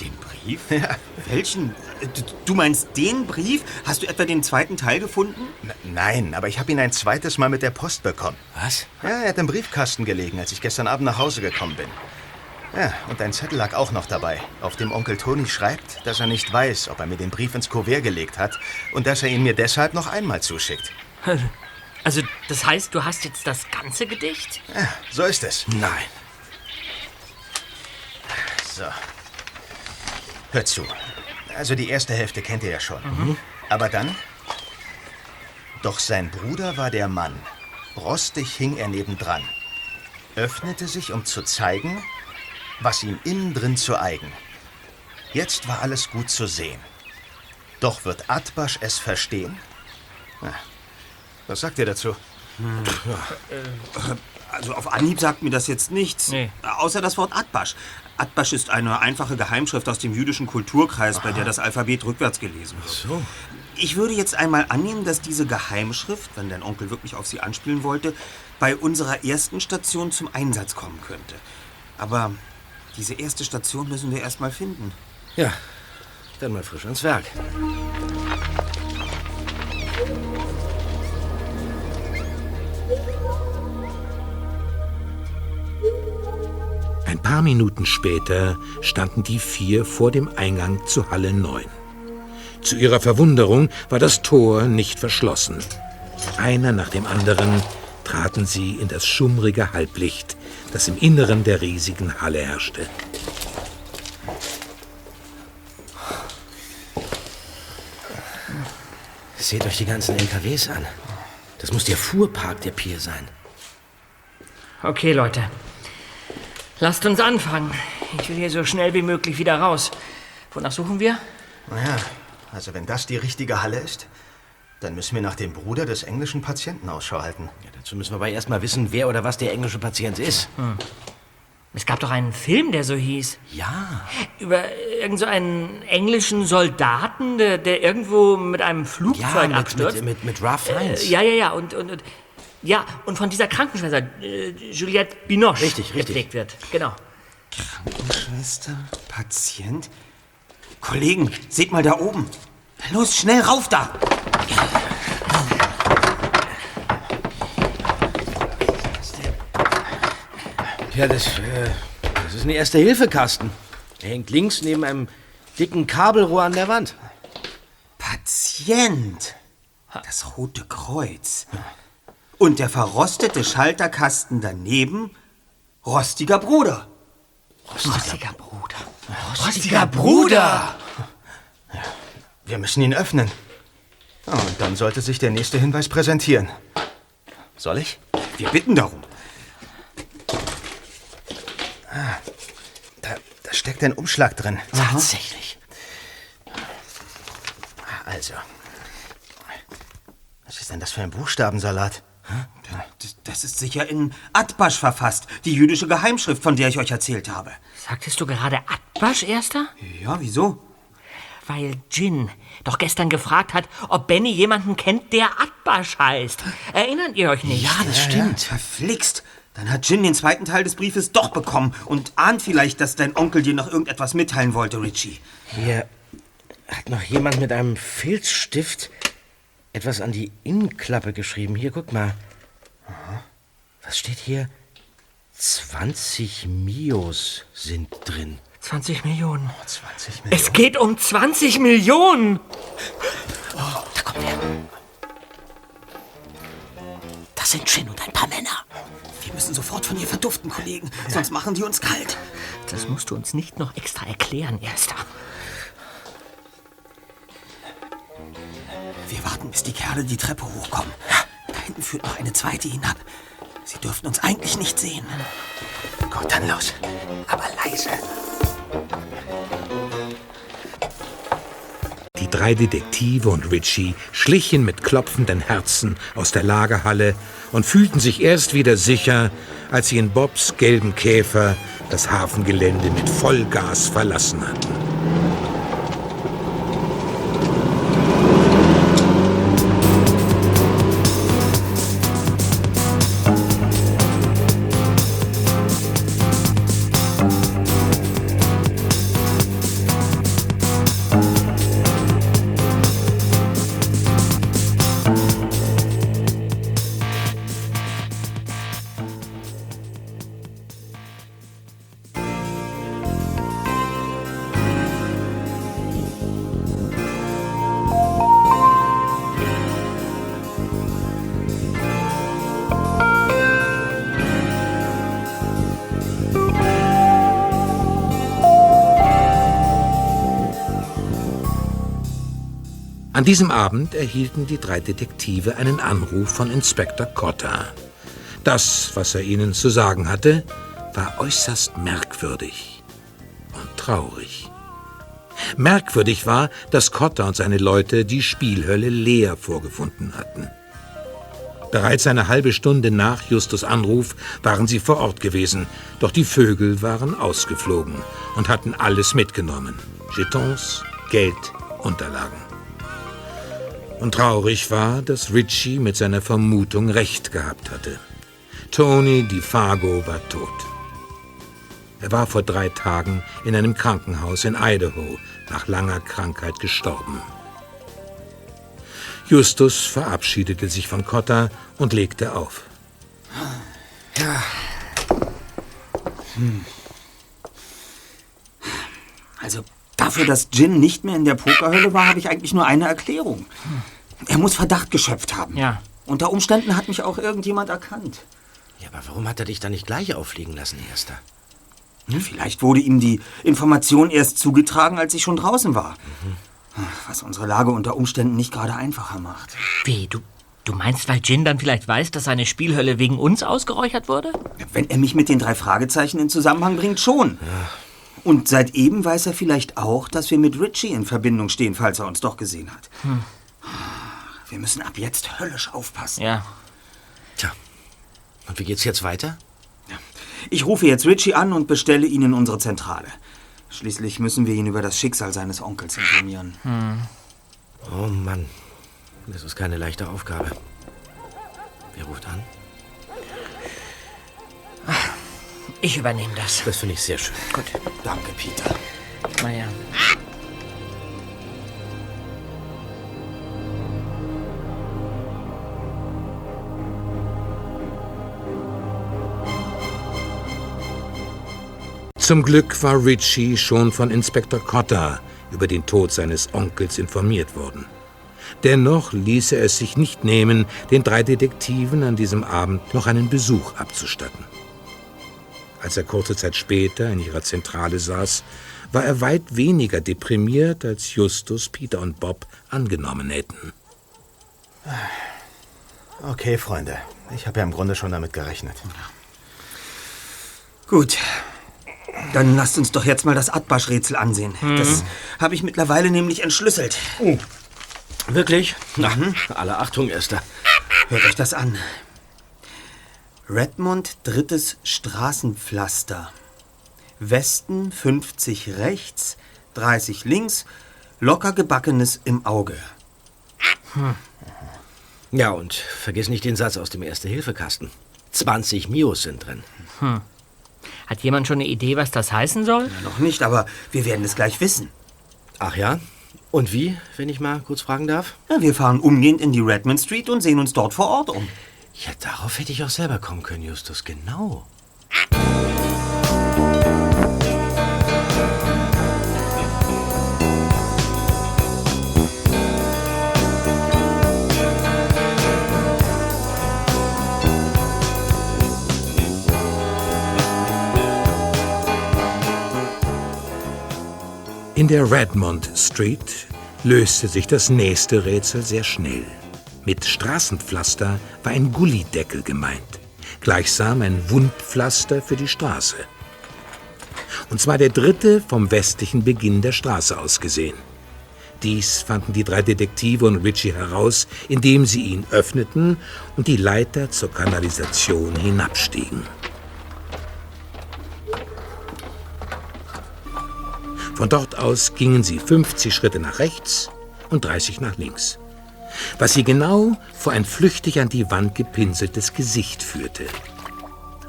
Den Brief? Ja. Welchen? Du- Du meinst den Brief? Hast du etwa den zweiten Teil gefunden? N nein, aber ich habe ihn ein zweites Mal mit der Post bekommen. Was? Ja, er hat im Briefkasten gelegen, als ich gestern Abend nach Hause gekommen bin. Ja, und ein Zettel lag auch noch dabei, auf dem Onkel Toni schreibt, dass er nicht weiß, ob er mir den Brief ins Kuvert gelegt hat und dass er ihn mir deshalb noch einmal zuschickt. Also, das heißt, du hast jetzt das ganze Gedicht? Ja, so ist es. Nein. So. Hört zu. Also die erste Hälfte kennt ihr ja schon. Aber dann? Doch sein Bruder war der Mann. Rostig hing er nebendran. Öffnete sich, um zu zeigen, was ihm innen drin zu eigen. Jetzt war alles gut zu sehen. Doch wird Atbasch es verstehen? Na, was sagt ihr dazu? Also auf Anhieb sagt mir das jetzt nichts. Nee. Außer das Wort Atbasch. Atbasch ist eine einfache Geheimschrift aus dem jüdischen Kulturkreis, bei der das Alphabet rückwärts gelesen wird. So. Ich würde jetzt einmal annehmen, dass diese Geheimschrift, wenn dein Onkel wirklich auf sie anspielen wollte, bei unserer ersten Station zum Einsatz kommen könnte. Aber diese erste Station müssen wir erst mal finden. Ja, dann mal frisch ans Werk. Ein paar Minuten später standen die vier vor dem Eingang zu Halle 9. Zu ihrer Verwunderung war das Tor nicht verschlossen. Einer nach dem anderen traten sie in das schummrige Halblicht, das im Inneren der riesigen Halle herrschte. Seht euch die ganzen LKWs an. Das muss der Fuhrpark der Pier sein. Okay, Leute. Lasst uns anfangen. Ich will hier so schnell wie möglich wieder raus. Wonach suchen wir? Naja, also wenn das die richtige Halle ist, dann müssen wir nach dem Bruder des englischen Patienten Ausschau halten. Ja, dazu müssen wir aber erst mal wissen, wer oder was der englische Patient ist. Hm. Es gab doch einen Film, der so hieß. Ja. Über irgend so einen englischen Soldaten, der, der irgendwo mit einem Flugzeug Ja, mit, abstürzt. mit, mit, mit Ralph Äh, Fiennes. ja, ja, ja. Und, und, und, ja, und von dieser Krankenschwester, äh, Juliette Binoche, Richtig, richtig. gepflegt wird. Genau. Schwester, Patient. Kollegen, seht mal da oben. Los, schnell rauf da. Ja, das, äh, das ist ein Erste-Hilfe-Kasten. Der hängt links neben einem dicken Kabelrohr an der Wand. Patient. Das Rote Kreuz. Und der verrostete Schalterkasten daneben, rostiger Bruder. Rostiger Bruder. Rostiger Bruder! Wir müssen ihn öffnen. Ah, und dann sollte sich der nächste Hinweis präsentieren. Soll ich? Wir bitten darum. Ah, da, da steckt ein Umschlag drin. Tatsächlich. Also. Was ist denn das für ein Buchstabensalat? Das, das ist sicher in Atbasch verfasst, die jüdische Geheimschrift, von der ich euch erzählt habe. Sagtest du gerade Atbasch, Erster? Ja, wieso? Weil Jin doch gestern gefragt hat, ob Benny jemanden kennt, der Atbasch heißt. Erinnert ihr euch nicht? Ja, das stimmt. Verflixt. Dann hat Jin den zweiten Teil des Briefes doch bekommen und ahnt vielleicht, dass dein Onkel dir noch irgendetwas mitteilen wollte, Richie. Hier hat noch jemand mit einem Filzstift etwas an die Innenklappe geschrieben. Hier, guck mal. Was steht hier? 20 Mios sind drin. 20 Millionen. 20 Es geht um 20 Millionen! Das sind Jin und ein paar Männer. Wir müssen sofort von ihr verduften, Kollegen, sonst machen die uns kalt. Das musst du uns nicht noch extra erklären, Erster. Wir warten, bis die Kerle die Treppe hochkommen. Da hinten führt noch eine zweite hinab. Sie dürften uns eigentlich nicht sehen. Gut, dann los. Aber leise. Die drei Detektive und Richie schlichen mit klopfenden Herzen aus der Lagerhalle und fühlten sich erst wieder sicher, als sie in Bobs gelben Käfer das Hafengelände mit Vollgas verlassen hatten. An diesem Abend erhielten die drei Detektive einen Anruf von Inspektor Cotta. Das, was er ihnen zu sagen hatte, war äußerst merkwürdig und traurig. Merkwürdig war, dass Cotta und seine Leute die Spielhölle leer vorgefunden hatten. Bereits eine halbe Stunde nach Justus Anruf waren sie vor Ort gewesen, doch die Vögel waren ausgeflogen und hatten alles mitgenommen. Jetons, Geld, Unterlagen. Und traurig war, dass Richie mit seiner Vermutung recht gehabt hatte. Tony DiFago war tot. Er war vor drei Tagen in einem Krankenhaus in Idaho nach langer Krankheit gestorben. Justus verabschiedete sich von Cotta und legte auf. Ja. Hm. Also dafür, dass Jin nicht mehr in der Pokerhölle war, habe ich eigentlich nur eine Erklärung. Er muss Verdacht geschöpft haben. Ja. Unter Umständen hat mich auch irgendjemand erkannt. Ja, aber warum hat er dich da nicht gleich auffliegen lassen, Erster? Hm? Vielleicht wurde ihm die Information erst zugetragen, als ich schon draußen war. Was unsere Lage unter Umständen nicht gerade einfacher macht. Wie, du, Du meinst, weil Jin dann vielleicht weiß, dass seine Spielhölle wegen uns ausgeräuchert wurde? Wenn er mich mit den drei Fragezeichen in Zusammenhang bringt, schon. Und seit eben weiß er vielleicht auch, dass wir mit Richie in Verbindung stehen, falls er uns doch gesehen hat. Hm. Wir müssen ab jetzt höllisch aufpassen. Ja. Tja. Und wie geht's jetzt weiter? Ich rufe jetzt Richie an und bestelle ihn in unsere Zentrale. Schließlich müssen wir ihn über das Schicksal seines Onkels informieren. Oh Mann. Das ist keine leichte Aufgabe. Wer ruft an? Ich übernehme das. Das finde ich sehr schön. Gut. Danke, Peter. Na ja. Zum Glück war Richie schon von Inspektor Cotta über den Tod seines Onkels informiert worden. Dennoch ließ er es sich nicht nehmen, den drei Detektiven an diesem Abend noch einen Besuch abzustatten. Als er kurze Zeit später in ihrer Zentrale saß, war er weit weniger deprimiert, als Justus, Peter und Bob angenommen hätten. Okay, Freunde. Ich habe ja im Grunde schon damit gerechnet. Gut. Dann lasst uns doch jetzt mal das Atbasch-Rätsel ansehen. Das habe ich mittlerweile nämlich entschlüsselt. Wirklich? Na, alle Achtung, Esther. Hört euch das an. Redmond drittes Straßenpflaster. Westen 50 rechts, 30 links, locker gebackenes im Auge. Ja, und vergiss nicht den Satz aus dem Erste-Hilfe-Kasten. 20 Mios sind drin. Hm. Hat jemand schon eine Idee, was das heißen soll? Noch nicht, aber wir werden es gleich wissen. Ach ja? Und wie, wenn ich mal kurz fragen darf? Ja, wir fahren umgehend in die Redmond Street und sehen uns dort vor Ort um. Ja, darauf hätte ich auch selber kommen können, Justus. Genau. In der Redmond Street löste sich das nächste Rätsel sehr schnell. Mit Straßenpflaster war ein Gullideckel gemeint, gleichsam ein Wundpflaster für die Straße. Und zwar der dritte vom westlichen Beginn der Straße aus gesehen. Dies fanden die drei Detektive und Richie heraus, indem sie ihn öffneten und die Leiter zur Kanalisation hinabstiegen. Von dort aus gingen sie 50 Schritte nach rechts und 30 nach links, was sie genau vor ein flüchtig an die Wand gepinseltes Gesicht führte.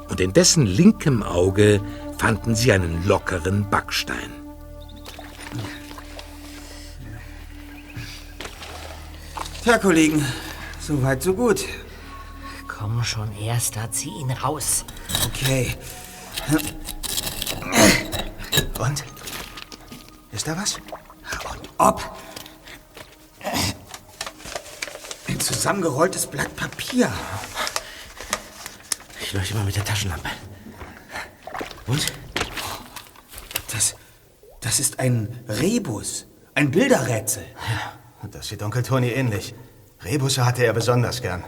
Und in dessen linkem Auge fanden sie einen lockeren Backstein. Tja, Kollegen, so weit, so gut. Komm schon, Erster, zieh ihn raus. Okay. Und? Ist da was? Und ob? Ein zusammengerolltes Blatt Papier. Ich leuchte mal mit der Taschenlampe. Und? Das, das ist ein Rebus. Ein Bilderrätsel. Das sieht Onkel Toni ähnlich. Rebusse hatte er besonders gern.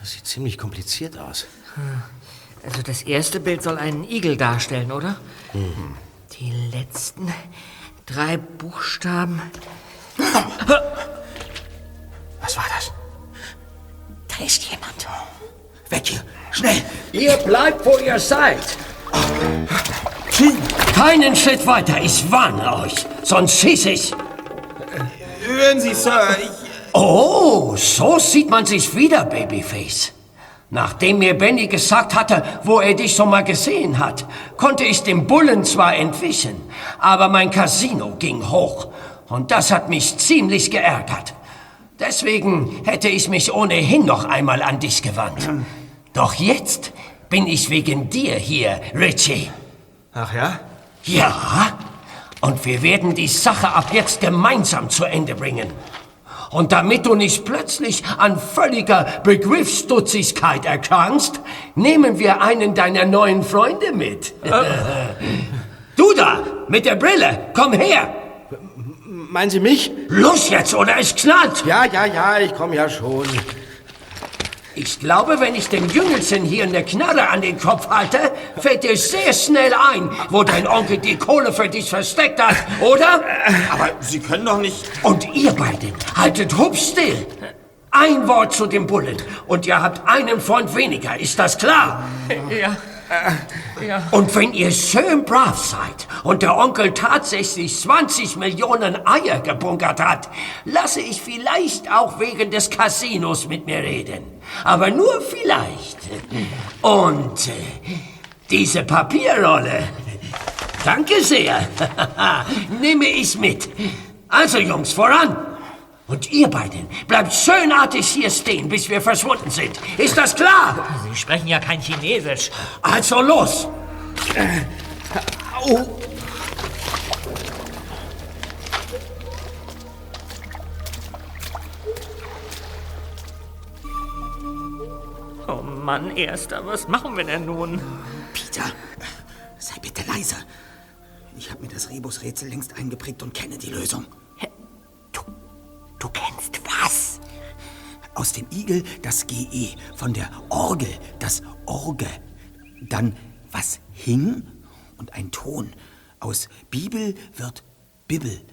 Das sieht ziemlich kompliziert aus. Also das erste Bild soll einen Igel darstellen, oder? Mhm. Die letzten drei Buchstaben. Da ist jemand. Weg hier. Schnell. Ihr bleibt, wo ihr seid. Keinen Schritt weiter, ich warne euch, sonst schieß ich. Hören Sie, Sir, ich... Oh, so sieht man sich wieder, Babyface. Nachdem mir Benny gesagt hatte, wo er dich schon mal gesehen hat, konnte ich dem Bullen zwar entwischen, aber mein Casino ging hoch. Und das hat mich ziemlich geärgert. Deswegen hätte ich mich ohnehin noch einmal an dich gewandt. Doch jetzt bin ich wegen dir hier, Richie. Ach ja? Ja, und wir werden die Sache ab jetzt gemeinsam zu Ende bringen. Und damit du nicht plötzlich an völliger Begriffsstutzigkeit erkrankst, nehmen wir einen deiner neuen Freunde mit. du da, mit der Brille, komm her. Meinen Sie mich? Los jetzt, oder es knallt. Ja, ja, ja, ich komme ja schon. Ich glaube, wenn ich dem Jüngelchen hier eine Knarre an den Kopf halte, fällt dir sehr schnell ein, wo dein Onkel die Kohle für dich versteckt hat, oder? Aber Sie können doch nicht... Und ihr beiden, haltet hupf still. Ein Wort zu dem Bullen und ihr habt einen Freund weniger, ist das klar? Ja. Ja. Und wenn ihr schön brav seid und der Onkel tatsächlich 20 Millionen Eier gebunkert hat, lasse ich vielleicht auch wegen des Casinos mit mir reden. Aber nur vielleicht. Und äh, diese Papierrolle, danke sehr, nehme ich mit. Also Jungs, voran! Und ihr beiden bleibt schönartig hier stehen, bis wir verschwunden sind. Ist das klar? Sie sprechen ja kein Chinesisch. Also los! Au! Oh Mann, Erster, was machen wir denn nun? Peter, sei bitte leise. Ich habe mir das Rebus-Rätsel längst eingeprägt und kenne die Lösung. Du kennst was? Aus dem Igel das GE, von der Orgel das Orge, dann was hing und ein Ton. Aus Bibel wird Bibel.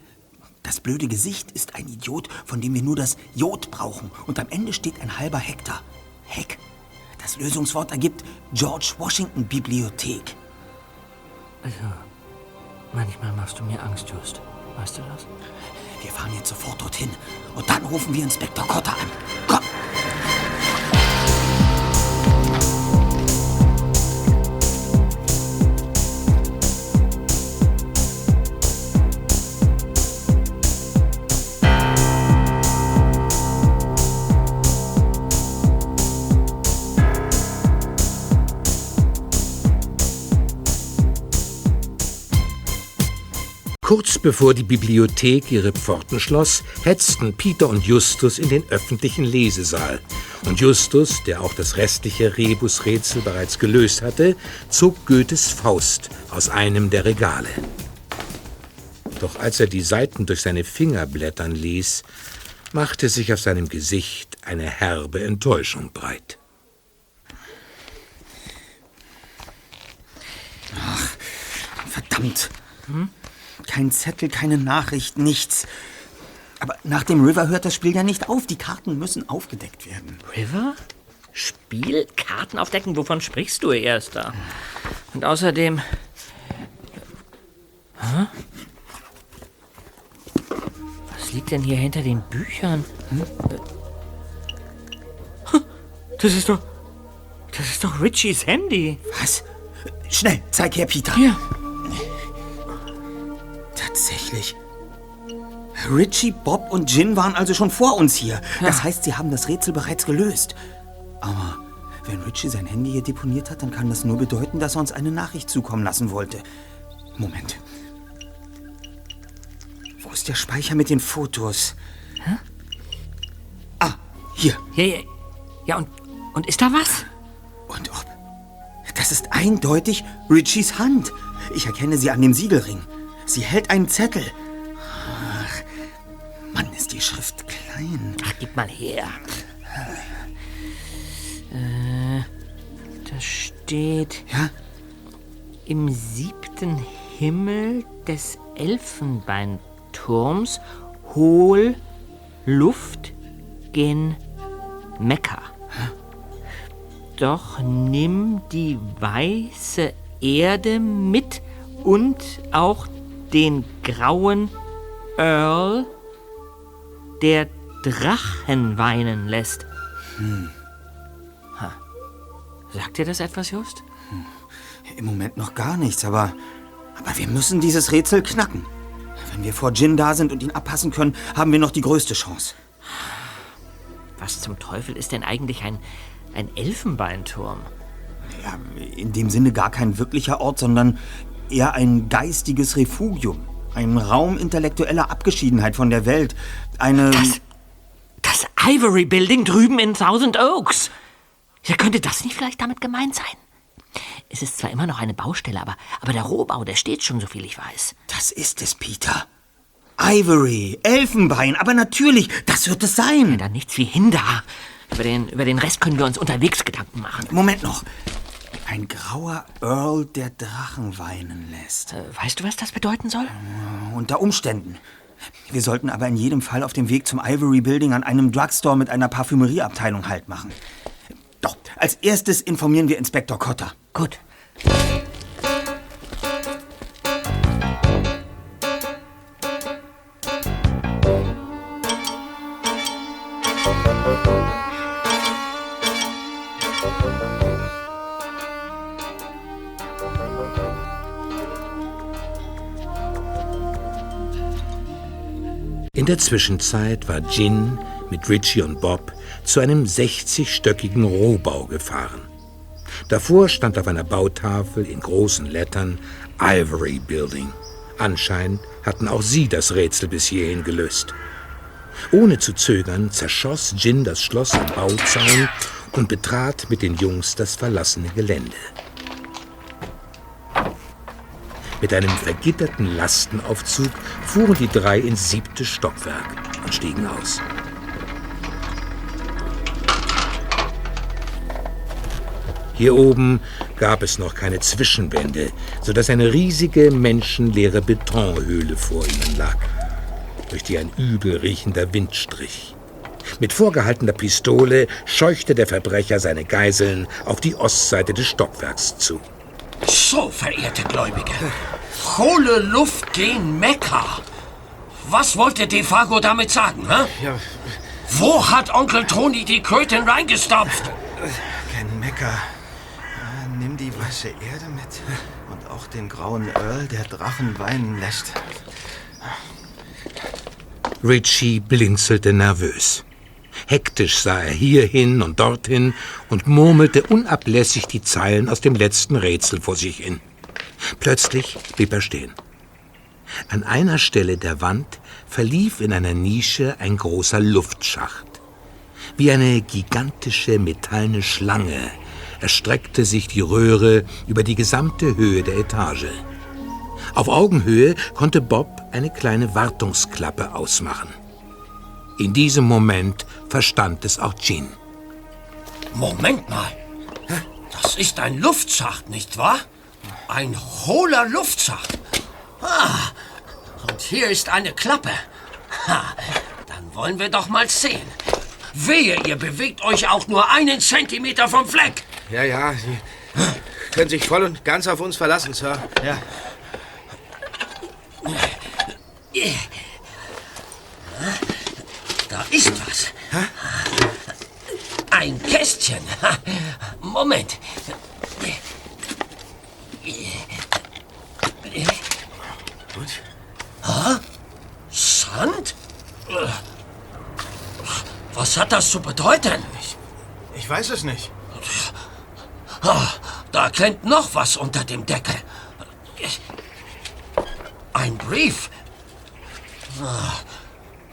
Das blöde Gesicht ist ein Idiot, von dem wir nur das Jod brauchen. Und am Ende steht ein halber Hektar. Heck. Das Lösungswort ergibt George Washington Bibliothek. Also, manchmal machst du mir Angst, Just. Weißt du das? Wir fahren jetzt sofort dorthin und dann rufen wir Inspektor Cotter an. Komm! Kurz bevor die Bibliothek ihre Pforten schloss, hetzten Peter und Justus in den öffentlichen Lesesaal. Und Justus, der auch das restliche Rebusrätsel bereits gelöst hatte, zog Goethes Faust aus einem der Regale. Doch als er die Seiten durch seine Finger blättern ließ, machte sich auf seinem Gesicht eine herbe Enttäuschung breit. Ach, verdammt. Kein Zettel, keine Nachricht, nichts. Aber nach dem River hört das Spiel ja nicht auf. Die Karten müssen aufgedeckt werden. River? Spiel? Karten aufdecken? Wovon sprichst du, Erster? Und außerdem... Hä? Was liegt denn hier hinter den Büchern? Hm? Das ist doch... Das ist doch Richies Handy. Was? Schnell, zeig her, Peter. Hier. Tatsächlich. Richie, Bob und Jin waren also schon vor uns hier. Das heißt, sie haben das Rätsel bereits gelöst. Aber wenn Richie sein Handy hier deponiert hat, dann kann das nur bedeuten, dass er uns eine Nachricht zukommen lassen wollte. Moment. Wo ist der Speicher mit den Fotos? Hä? Ah, hier. Ja, ja, ja und, und ist da was? Und ob? Das ist eindeutig Richies Hand. Ich erkenne sie an dem Siegelring. Sie hält einen Zettel. Ach, Mann, ist die Schrift klein. Ach, gib mal her. Äh, da steht... Ja? Im siebten Himmel des Elfenbeinturms hol Luft gen Mekka. Doch nimm die weiße Erde mit und auch den grauen Earl, der Drachen weinen lässt. Hm. Ha. Sagt dir das etwas, Just? Im Moment noch gar nichts, aber, aber wir müssen dieses Rätsel knacken. Wenn wir vor Jin da sind und ihn abpassen können, haben wir noch die größte Chance. Was zum Teufel ist denn eigentlich ein, ein Elfenbeinturm? Ja, in dem Sinne gar kein wirklicher Ort, sondern eher ein geistiges Refugium. Ein Raum intellektueller Abgeschiedenheit von der Welt. Eine. Das, das Ivory Building drüben in Thousand Oaks. Ja, könnte das nicht vielleicht damit gemeint sein? Es ist zwar immer noch eine Baustelle, aber, aber der Rohbau, der steht schon, so viel ich weiß. Das ist es, Peter. Ivory, Elfenbein, aber natürlich, das wird es sein. Ja, dann nichts wie hin da. Über den, über den Rest können wir uns unterwegs Gedanken machen. Moment noch. Ein grauer Earl, der Drachen weinen lässt. Äh, weißt du, was das bedeuten soll? Unter Umständen. Wir sollten aber in jedem Fall auf dem Weg zum Ivory Building an einem Drugstore mit einer Parfümerieabteilung Halt machen. Doch, als erstes informieren wir Inspektor Cotter. Gut. Der Zwischenzeit war Jin mit Richie und Bob zu einem 60-stöckigen Rohbau gefahren. Davor stand auf einer Bautafel in großen Lettern Ivory Building. Anscheinend hatten auch sie das Rätsel bis hierhin gelöst. Ohne zu zögern zerschoss Jin das Schloss am Bauzaun und betrat mit den Jungs das verlassene Gelände. Mit einem vergitterten Lastenaufzug fuhren die drei ins siebte Stockwerk und stiegen aus. Hier oben gab es noch keine Zwischenwände, sodass eine riesige menschenleere Betonhöhle vor ihnen lag, durch die ein übel riechender Wind strich. Mit vorgehaltener Pistole scheuchte der Verbrecher seine Geiseln auf die Ostseite des Stockwerks zu. So, verehrte Gläubige. Hohle Luft gen Mekka. Was wollte Defago damit sagen, hä? Ja, Wo hat Onkel Toni die Kröten reingestopft? kein Mecker. Ah, Nimm die weiße Erde mit und auch den grauen Earl, der Drachen weinen lässt. Richie blinzelte nervös. Hektisch sah er hierhin und dorthin und murmelte unablässig die Zeilen aus dem letzten Rätsel vor sich hin. Plötzlich blieb er stehen. An einer Stelle der Wand verlief in einer Nische ein großer Luftschacht. Wie eine gigantische metallene Schlange erstreckte sich die Röhre über die gesamte Höhe der Etage. Auf Augenhöhe konnte Bob eine kleine Wartungsklappe ausmachen. In diesem Moment verstand es auch Jean. Moment mal. Das ist ein Luftschacht, nicht wahr? Ein hohler Luftschacht. Ah, und hier ist eine Klappe. Ha, dann wollen wir doch mal sehen. Wehe, ihr bewegt euch auch nur einen Zentimeter vom Fleck. Ja, ja, Sie können sich voll und ganz auf uns verlassen, Sir. Ja. Da ist was. Ein Kästchen. Moment. Ha? Sand? Was hat das zu bedeuten? Ich weiß es nicht. Ah, da klemmt noch was unter dem Deckel. Ein Brief.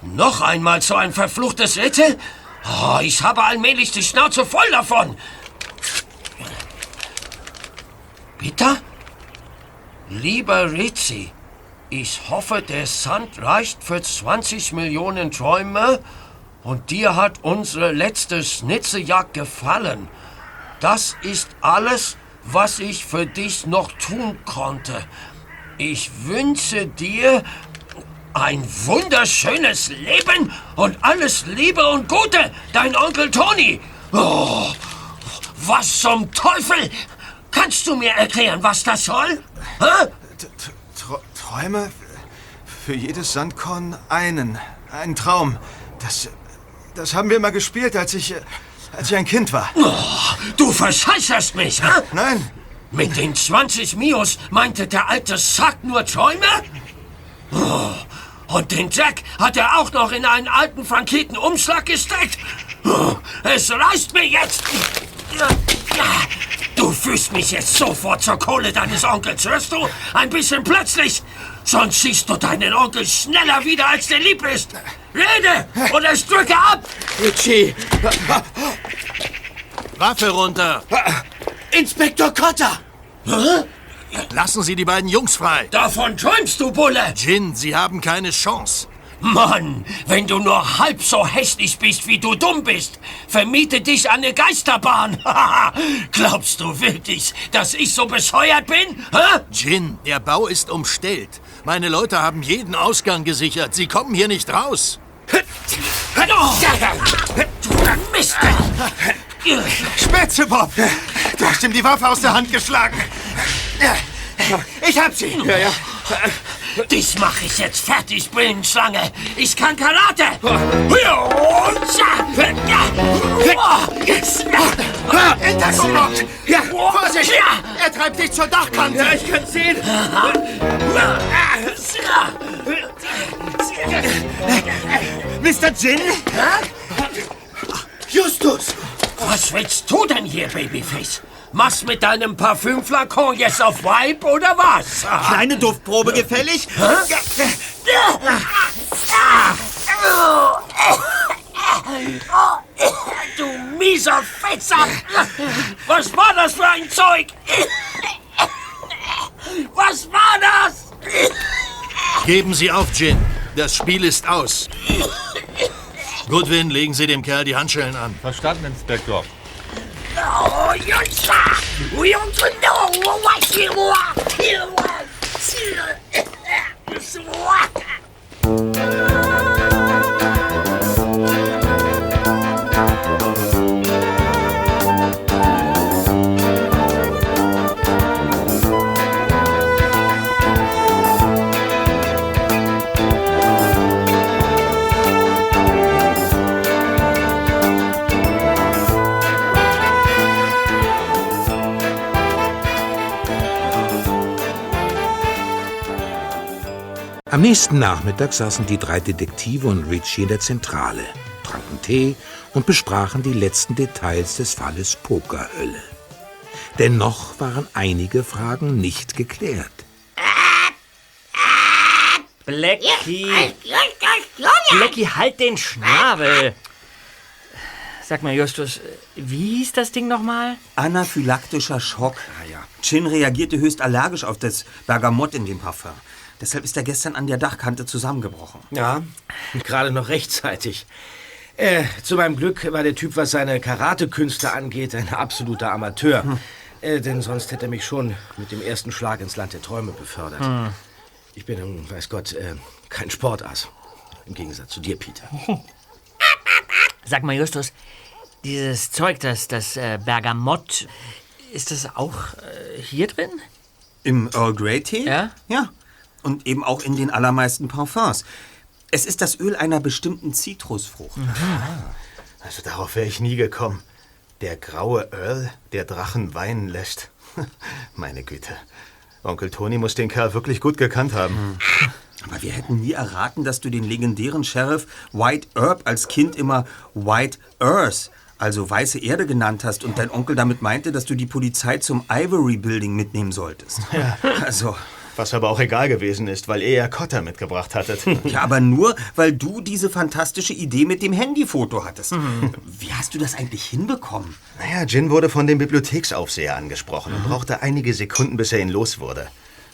Noch einmal so ein verfluchtes Rätsel? Oh, ich habe allmählich die Schnauze voll davon. Bitte? Lieber Rizzi, ich hoffe, der Sand reicht für 20 Millionen Träume und dir hat unsere letzte Schnitzejagd gefallen. Das ist alles, was ich für dich noch tun konnte. Ich wünsche dir ein wunderschönes Leben und alles Liebe und Gute, dein Onkel Toni. Oh, was zum Teufel? Kannst du mir erklären, was das soll? Hä? Träume? Für jedes Sandkorn einen. Ein Traum. Das, das haben wir mal gespielt, als ich, als ich ein Kind war. Oh, du verscheißerst mich, hä? Nein. Mit den 20 Mios meinte der alte Sack nur Träume? Oh, und den Jack hat er auch noch in einen alten frankierten Umschlag gesteckt? Oh, es reicht mir jetzt! Du führst mich jetzt sofort zur Kohle deines Onkels, hörst du? Ein bisschen plötzlich. Sonst schießt du deinen Onkel schneller wieder, als dir lieb ist. Rede oder ich drücke ab! Richie! Waffe runter! Inspektor Cotter! Lassen Sie die beiden Jungs frei! Davon träumst du, Bulle! Jin, Sie haben keine Chance. Mann, wenn du nur halb so hässlich bist, wie du dumm bist, vermiete dich eine Geisterbahn. Glaubst du wirklich, dass ich so bescheuert bin? Hä? Jin, der Bau ist umstellt. Meine Leute haben jeden Ausgang gesichert. Sie kommen hier nicht raus. Du Mist! Spätze, Bob! Du hast ihm die Waffe aus der Hand geschlagen. Ich hab sie! Ja, ja. Dich mache ich jetzt fertig, Brillenschlange. Ich kann Karate. Bob! Ja, Vorsicht! Er treibt dich zur Dachkante! Ja, ich kann's sehen. Mr. Jin? Justus! Was willst du denn hier, Babyface? Machst mit deinem Parfümflakon jetzt auf Vibe oder was? Kleine Duftprobe gefällig? Du mieser Fetzer! Was war das für ein Zeug? Was war das? Geben Sie auf, Jin. Das Spiel ist aus. Goodwin, legen Sie dem Kerl die Handschellen an. Verstanden, Inspektor. Oh, Jungs! Oh, Jungs, no! Was hier? Am nächsten Nachmittag saßen die drei Detektive und Richie in der Zentrale, tranken Tee und besprachen die letzten Details des Falles Pokerhölle. Dennoch waren einige Fragen nicht geklärt. Blackie! Blackie, halt den Schnabel! Sag mal, Justus, wie hieß das Ding nochmal? Anaphylaktischer Schock. Chin reagierte höchst allergisch auf das Bergamott in dem Parfum. Deshalb ist er gestern an der Dachkante zusammengebrochen. Ja, gerade noch rechtzeitig. Äh, zu meinem Glück war der Typ, was seine Karatekünste angeht, ein absoluter Amateur. Hm. Äh, denn sonst hätte er mich schon mit dem ersten Schlag ins Land der Träume befördert. Hm. Ich bin, nun, weiß Gott, äh, kein Sportass. Im Gegensatz zu dir, Peter. Sag mal, Justus, dieses Zeug, das, das äh, Bergamott, ist das auch äh, hier drin? Im Earl Grey Tee? Ja? Ja. Und eben auch in den allermeisten Parfums. Es ist das Öl einer bestimmten Zitrusfrucht. Also darauf wäre ich nie gekommen. Der graue Earl, der Drachen weinen lässt. Meine Güte. Onkel Tony muss den Kerl wirklich gut gekannt haben. Aber wir hätten nie erraten, dass du den legendären Sheriff White Herb als Kind immer White Earth, also weiße Erde genannt hast und dein Onkel damit meinte, dass du die Polizei zum Ivory Building mitnehmen solltest. Ja. Also. Was aber auch egal gewesen ist, weil ihr ja Cotter mitgebracht hattet. Ja, aber nur, weil du diese fantastische Idee mit dem Handyfoto hattest. Mhm. Wie hast du das eigentlich hinbekommen? Naja, Jin wurde von dem Bibliotheksaufseher angesprochen und brauchte einige Sekunden, bis er ihn los wurde.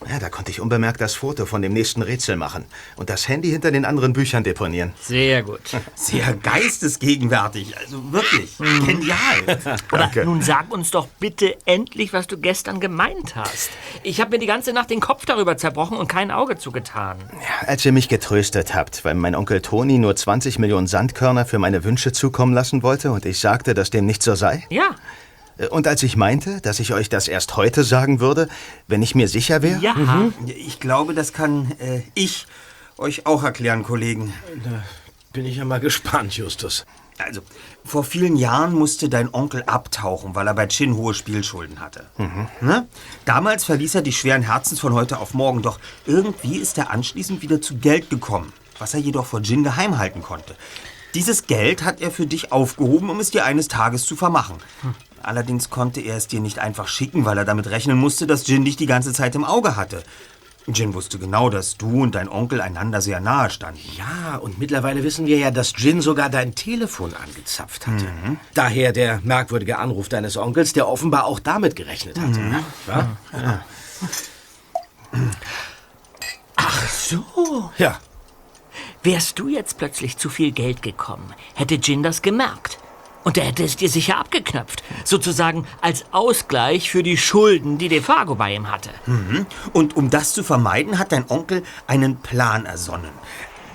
Ja, da konnte ich unbemerkt das Foto von dem nächsten Rätsel machen und das Handy hinter den anderen Büchern deponieren. Sehr gut. Sehr geistesgegenwärtig, also wirklich. Mhm. Genial. Aber nun sag uns doch bitte endlich, was du gestern gemeint hast. Ich habe mir die ganze Nacht den Kopf darüber zerbrochen und kein Auge zugetan. Als ihr mich getröstet habt, weil mein Onkel Toni nur 20 Millionen Sandkörner für meine Wünsche zukommen lassen wollte und ich sagte, dass dem nicht so sei? Ja. Und als ich meinte, dass ich euch das erst heute sagen würde, wenn ich mir sicher wäre? Ja. Mhm. Ich glaube, das kann äh, ich euch auch erklären, Kollegen. Da bin ich ja mal gespannt, Justus. Also, vor vielen Jahren musste dein Onkel abtauchen, weil er bei Chin hohe Spielschulden hatte. Ne? Damals verließ er die schweren Herzens von heute auf morgen, doch irgendwie ist er anschließend wieder zu Geld gekommen, was er jedoch vor Jin geheim halten konnte. Dieses Geld hat er für dich aufgehoben, um es dir eines Tages zu vermachen. Allerdings konnte er es dir nicht einfach schicken, weil er damit rechnen musste, dass Jin dich die ganze Zeit im Auge hatte. Jin wusste genau, dass du und dein Onkel einander sehr nahe standen. Ja, und mittlerweile wissen wir ja, dass Jin sogar dein Telefon angezapft hatte. Mhm. Daher der merkwürdige Anruf deines Onkels, der offenbar auch damit gerechnet hatte. Mhm. Ja? Ja. Ach so. Ja. Wärst du jetzt plötzlich zu viel Geld gekommen, hätte Gin das gemerkt. Und er hätte es dir sicher abgeknöpft. Sozusagen als Ausgleich für die Schulden, die DeFago bei ihm hatte. Mhm. Und um das zu vermeiden, hat dein Onkel einen Plan ersonnen.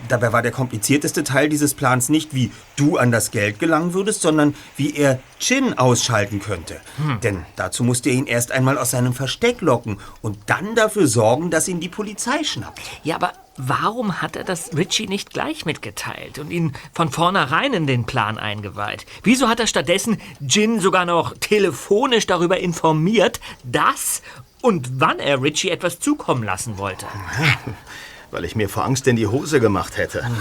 Dabei war der komplizierteste Teil dieses Plans nicht, wie du an das Geld gelangen würdest, sondern wie er Chin ausschalten könnte. Hm. Denn dazu musste er ihn erst einmal aus seinem Versteck locken und dann dafür sorgen, dass ihn die Polizei schnappt. Ja, aber warum hat er das Richie nicht gleich mitgeteilt und ihn von vornherein in den Plan eingeweiht? Wieso hat er stattdessen Jin sogar noch telefonisch darüber informiert, dass und wann er Richie etwas zukommen lassen wollte? Weil ich mir vor Angst in die Hose gemacht hätte.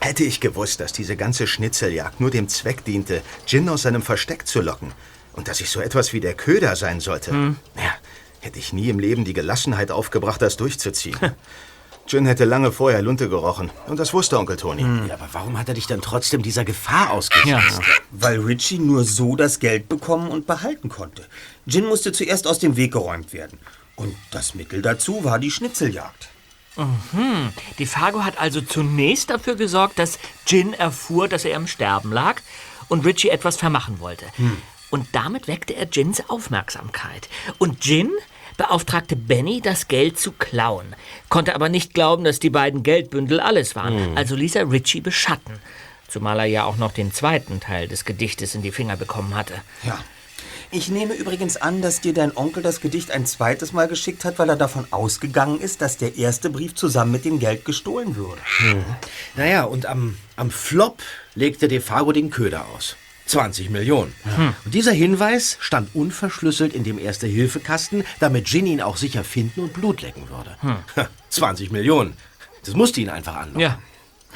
Hätte ich gewusst, dass diese ganze Schnitzeljagd nur dem Zweck diente, Jin aus seinem Versteck zu locken und dass ich so etwas wie der Köder sein sollte, Hm. ja, hätte ich nie im Leben die Gelassenheit aufgebracht, das durchzuziehen. Jin hätte lange vorher Lunte gerochen und das wusste Onkel Toni. Ja, aber warum hat er dich dann trotzdem dieser Gefahr ausgesetzt? Weil Richie nur so das Geld bekommen und behalten konnte. Jin musste zuerst aus dem Weg geräumt werden. Und das Mittel dazu war die Schnitzeljagd. Mhm. Die Fargo hat also zunächst dafür gesorgt, dass Jin erfuhr, dass er im Sterben lag und Richie etwas vermachen wollte. Hm. Und damit weckte er Jins Aufmerksamkeit. Und Jin beauftragte Benny, das Geld zu klauen, konnte aber nicht glauben, dass die beiden Geldbündel alles waren. Hm. Also ließ er Richie beschatten. Zumal er ja auch noch den zweiten Teil des Gedichtes in die Finger bekommen hatte. Ja. Ich nehme übrigens an, dass dir dein Onkel das Gedicht ein zweites Mal geschickt hat, weil er davon ausgegangen ist, dass der erste Brief zusammen mit dem Geld gestohlen würde. Hm. Naja, und am, am Flop legte DeFago den Köder aus. 20 Millionen. Hm. Und dieser Hinweis stand unverschlüsselt in dem Erste-Hilfe-Kasten, damit Ginny ihn auch sicher finden und Blut lecken würde. Hm. 20 Millionen. Das musste ihn einfach anlocken. Ja.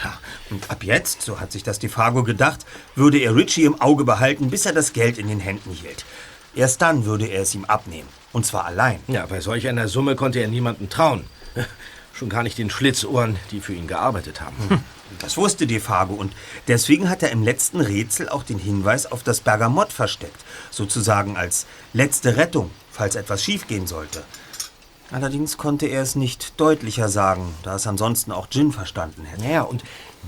Ja, und ab jetzt, so hat sich das DeFago gedacht, würde er Richie im Auge behalten, bis er das Geld in den Händen hielt. Erst dann würde er es ihm abnehmen. Und zwar allein. Ja, bei solch einer Summe konnte er niemandem trauen. Schon gar nicht den Schlitzohren, die für ihn gearbeitet haben. Hm. Das wusste DeFago und deswegen hat er im letzten Rätsel auch den Hinweis auf das Bergamott versteckt. Sozusagen als letzte Rettung, falls etwas schiefgehen sollte. Allerdings konnte er es nicht deutlicher sagen, da es ansonsten auch Jin verstanden hätte. Naja, und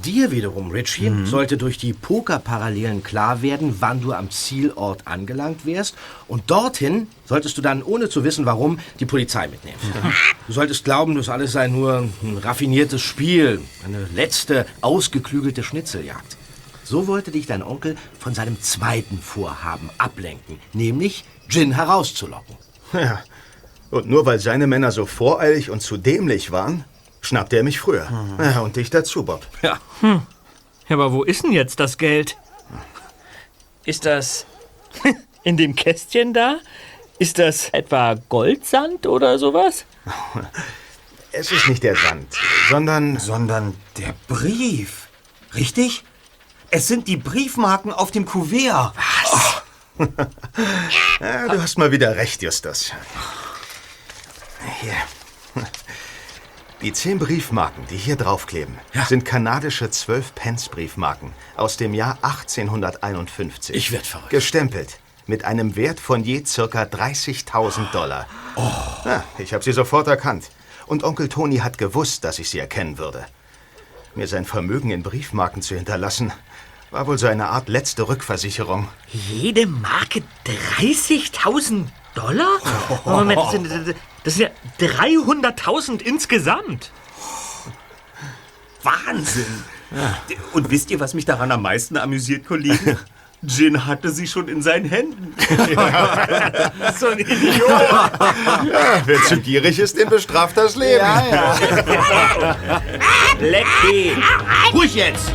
dir wiederum, Richie, Mhm. sollte durch die Pokerparallelen klar werden, wann du am Zielort angelangt wärst. Und dorthin solltest du dann, ohne zu wissen warum, die Polizei mitnehmen. Du solltest glauben, das alles sei nur ein raffiniertes Spiel, eine letzte, ausgeklügelte Schnitzeljagd. So wollte dich dein Onkel von seinem zweiten Vorhaben ablenken, nämlich Jin herauszulocken. Ja. Und nur weil seine Männer so voreilig und zu dämlich waren, schnappte er mich früher. Ja, und dich dazu, Bob. Ja. Hm. Ja, aber wo ist denn jetzt das Geld? Ist das in dem Kästchen da? Ist das etwa Goldsand oder sowas? Es ist nicht der Sand, sondern... Sondern der Brief. Richtig? Es sind die Briefmarken auf dem Kuvert. Was? ja, du hast mal wieder recht, Justus. Hier. Die zehn Briefmarken, die hier draufkleben, sind kanadische 12-Pence-Briefmarken aus dem Jahr 1851. Ich werd verrückt. Gestempelt. Mit einem Wert von je circa 30.000 Dollar. Ja, ich habe sie sofort erkannt. Und Onkel Toni hat gewusst, dass ich sie erkennen würde. Mir sein Vermögen in Briefmarken zu hinterlassen, war wohl so eine Art letzte Rückversicherung. Jede Marke 30.000 Dollar? Moment, das sind, ja 300.000 insgesamt. Wahnsinn. Und wisst ihr, was mich daran am meisten amüsiert, Kollegen? Jin hatte sie schon in seinen Händen. so ein Idiot. Ja, wer zu gierig ist, den bestraft das Leben. Lecky. Ruhig jetzt!